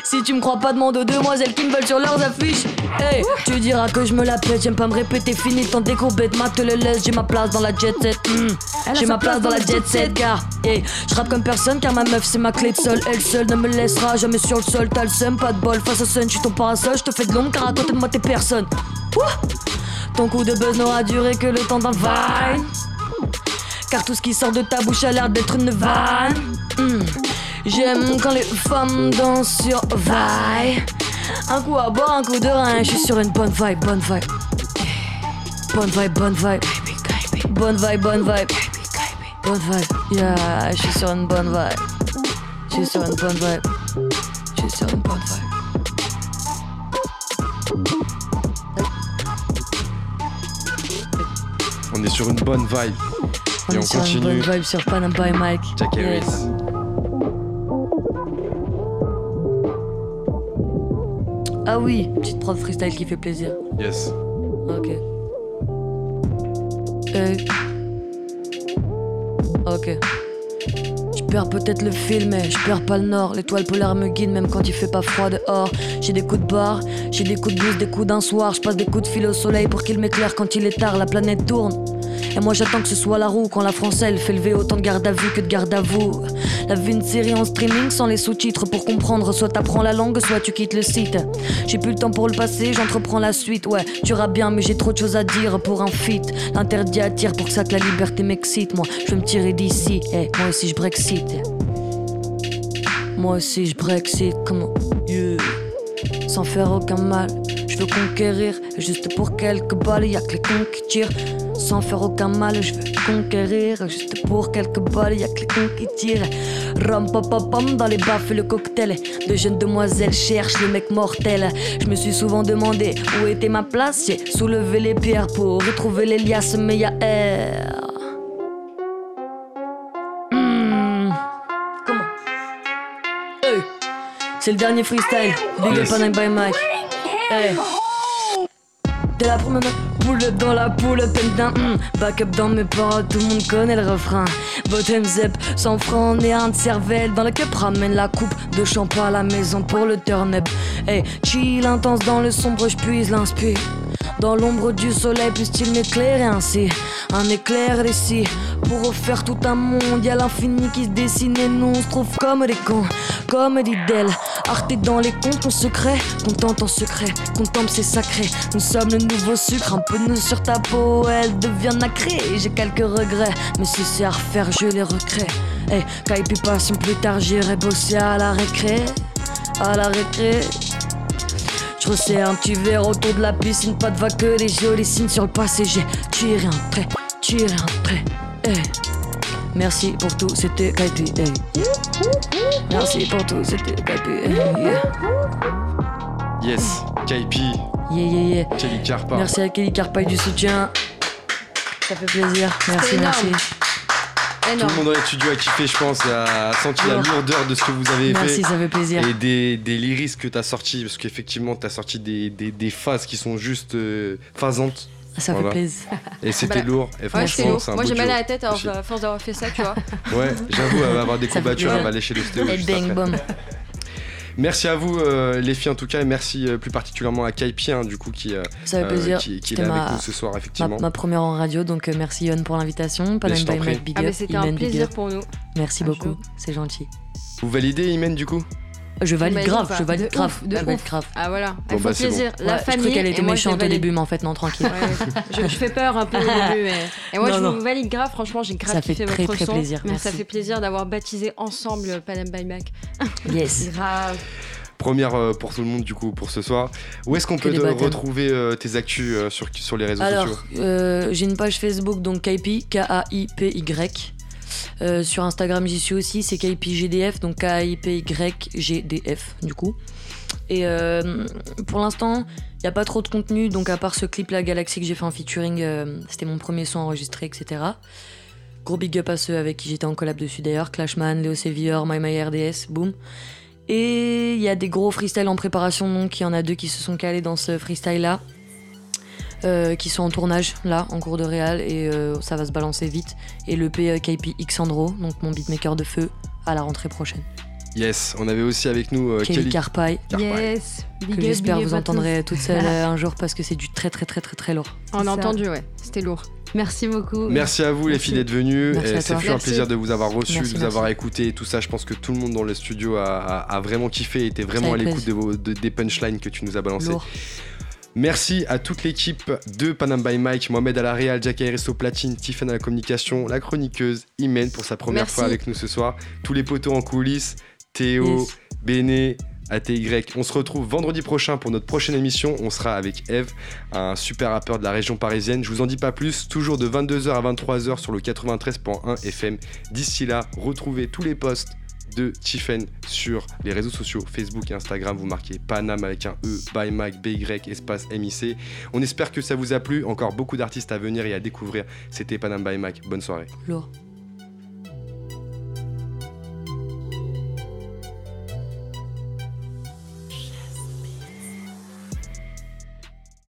Si tu me crois pas, demande aux demoiselles qui me veulent sur leurs affiches. Hey, tu diras que je me la pète, j'aime pas me répéter, fini ton décourbette, ma te le laisse, j'ai ma place dans la jet set. hmm. J'ai ma place dans la jet set, car hey, je rappe comme personne, car ma meuf c'est ma clé de sol. Elle seule ne me laissera jamais sur le sol, t'as le seum, pas de bol. Face au sun, je suis ton parasol, je te fais de l'ombre, car à côté de moi t'es personne. Ton coup de buzz n'aura duré que le temps d'un vine. Car tout ce qui sort de ta bouche a l'air d'être une vanne. Hmm. J'aime quand les femmes dansent sur vaille. Un coup à boire, un coup de rein. Je suis sur une bonne vibe, bonne vibe. Bonne vibe, bonne vibe. Bonne vibe, bonne vibe. Bonne vibe. Yeah, je suis sur une bonne vibe. Je suis sur une bonne vibe. Je suis sur une bonne vibe. On est sur une bonne vibe. On Et est on sur une continue. bonne vibe sur Panam by Mike. Jack Yeah. Harris. Ah oui, petite prod freestyle qui fait plaisir. Yes. Ok. Euh. Ok. Je perds peut-être le fil, mais je perds pas le nord. L'étoile polaire me guide même quand il fait pas froid dehors. J'ai des coups de barre, j'ai des coups de blues, des coups d'un soir. Je passe des coups de fil au soleil pour qu'il m'éclaire quand il est tard. La planète tourne. Et moi j'attends que ce soit la roue quand la française fait lever autant de garde à vue que de garde à vous. La vue une série en streaming sans les sous-titres pour comprendre. Soit t'apprends la langue, soit tu quittes le site. J'ai plus le temps pour le passé, j'entreprends la suite. Ouais, tu rappes bien, mais j'ai trop de choses à dire pour un feat. L'interdit attire pour que ça que la liberté m'excite. Moi, je veux me tirer d'ici. Eh, moi aussi je brexit. Moi aussi je brexit. Comment? Yeah. Sans faire aucun mal, je veux conquérir. Juste pour quelques balles, y a que les cons qui tirent. Sans faire aucun mal, je veux conquérir. Juste pour quelques balles, y a que les cons qui tirent. Ram pam pam pam dans les baffes et le cocktail. De jeunes demoiselles cherchent le mec mortel. Je me suis souvent demandé où était ma place. J'ai soulevé les pierres pour retrouver les liasses, mais y a air. Hmm. Comment? Hey. C'est le dernier freestyle. Big up by Mike. Hey. Dès la première boulette dans la poule, putain, hmm. Back up dans mes paroles, tout le monde connaît le refrain. Bottom zep, 100 francs, un de cervelle. Dans le cup, ramène la coupe de champagne à la maison pour le turn up. Hey, chill intense dans le sombre, je puise l'inspire. Dans l'ombre du soleil, puisse-t-il m'éclairer ainsi Un éclair ici pour refaire tout un monde. Y'a l'infini qui se dessine et nous on se trouve comme des cons, comme des d'elle. Arte dans les comptes en secret, contente en secret, contemple c'est sacré. Nous sommes le nouveau sucre, un peu nous sur ta peau, elle devient nacrée. J'ai quelques regrets, mais si c'est à refaire, je les recrée. Hey, quand il passe plus tard, j'irai bosser à la récré, à la récré. Je resserre un petit verre autour de la piscine, pas de vague que des jolis signes sur le passé. J'ai tiré un trait, tiré un trait. Hey. Merci pour tout, c'était Kaipi. Hey. Merci pour tout, c'était Kaipi. Hey. Yeah. Yes, Kaipi, Yeah, yeah, yeah. Kelly Carpa. Merci à Kelly Carpaille du soutien. Ça fait plaisir. Merci, énorme. merci. Tout le monde dans les studios a kiffé, je pense, a senti la Lourd. lourdeur de ce que vous avez Merci, fait. ça fait plaisir. Et des, des lyrics que t'as sortis, parce qu'effectivement, t'as sorti des, des, des phases qui sont juste euh, phasantes. Ça Voilà. fait plaisir. Et c'était Bah, lourd. Et Ouais, franchement, lourd. c'est un Moi j'ai mal à la tête alors, à force d'avoir fait ça, tu vois. Ouais, j'avoue, elle va avoir des courbatures, elle va lécher l'ostéo. Et bang bom. Merci à vous, euh, les filles, en tout cas, et merci euh, plus particulièrement à Kaipi, hein, du coup, qui, euh, Ça fait plaisir. qui, qui est C'était là ma- avec nous ce soir, effectivement. ma première en radio, donc euh, merci Yon pour l'invitation. Mike, big Ah, c'était un plaisir pour nous. Merci Un beaucoup, c'est gentil. Vous validez, Imen, du coup? Je valide Imagine grave, pas. je valide De grave. ouf, de Elle valide ouf. grave. Ah voilà, Bon, il faut bah, c'est plaisir. La Ouais, je famille. crois qu'elle et était moi, je méchante au valide. début, mais en fait, non, tranquille. Ouais, je, je fais peur un peu au début, mais. Et moi, Non, je non. vous valide grave, franchement, j'ai grave Ça fait kiffé très, votre très son. plaisir, Mais merci. ça fait plaisir d'avoir baptisé ensemble Panam by Mac. Yes. Grave. Première euh, pour tout le monde, du coup, pour ce soir. Où est-ce qu'on Que peut des te baptêmes. retrouver euh, tes actus euh, sur, sur les réseaux Alors, sociaux? euh, j'ai une page Facebook, donc Kaipi, K-A-I-P-Y. Euh, sur Instagram, j'y suis aussi, c'est KIPGDF, donc K-A-I-P-Y-G-D-F, du coup. Et euh, pour l'instant, il n'y a pas trop de contenu, donc à part ce clip La Galaxie que j'ai fait en featuring, euh, c'était mon premier son enregistré, etc. Gros big up à ceux avec qui j'étais en collab dessus d'ailleurs, Clashman, Léo Sevier, My My boom. Et il y a des gros freestyles en préparation, donc il y en a deux qui se sont calés dans ce freestyle-là. Euh, qui sont en tournage là, en cours de réal, et euh, ça va se balancer vite. Et le P euh, KP Xandro, donc mon beatmaker de feu, à la rentrée prochaine. Yes, on avait aussi avec nous euh, Kelly Kelly Carpaille. Yes. Big que j'espère vous entendrez toute seule euh, un jour parce que c'est du très très très très très lourd. On a entendu, ouais. C'était lourd. Merci beaucoup. Merci à vous les filles d'être venues. Fait un plaisir de vous avoir reçu, de vous merci. avoir écouté et tout ça. Je pense que tout le monde dans le studio a, a- a vraiment kiffé et était vraiment à l'écoute de vos- de- des punchlines que tu nous as balancées. Lourd. Merci à toute l'équipe de Panam by Mike, Mohamed à la Real, Jack Ayres au platine, Tiffen à la communication, la chroniqueuse, Imen pour sa première Merci. fois avec nous ce soir, tous les poteaux en coulisses, Théo, Yes. Béné, ATY. On se retrouve vendredi prochain pour notre prochaine émission. On sera avec Eve, un super rappeur de la région parisienne. Je vous en dis pas plus, toujours de 22h à 23h sur le 93.1 FM. D'ici là, retrouvez tous les posts de Tiffen sur les réseaux sociaux Facebook et Instagram. Vous marquez Panam avec un E, by Mac, BY, espace MIC. On espère que ça vous a plu. Encore beaucoup d'artistes à venir et à découvrir. C'était Panam by Mac. Bonne soirée.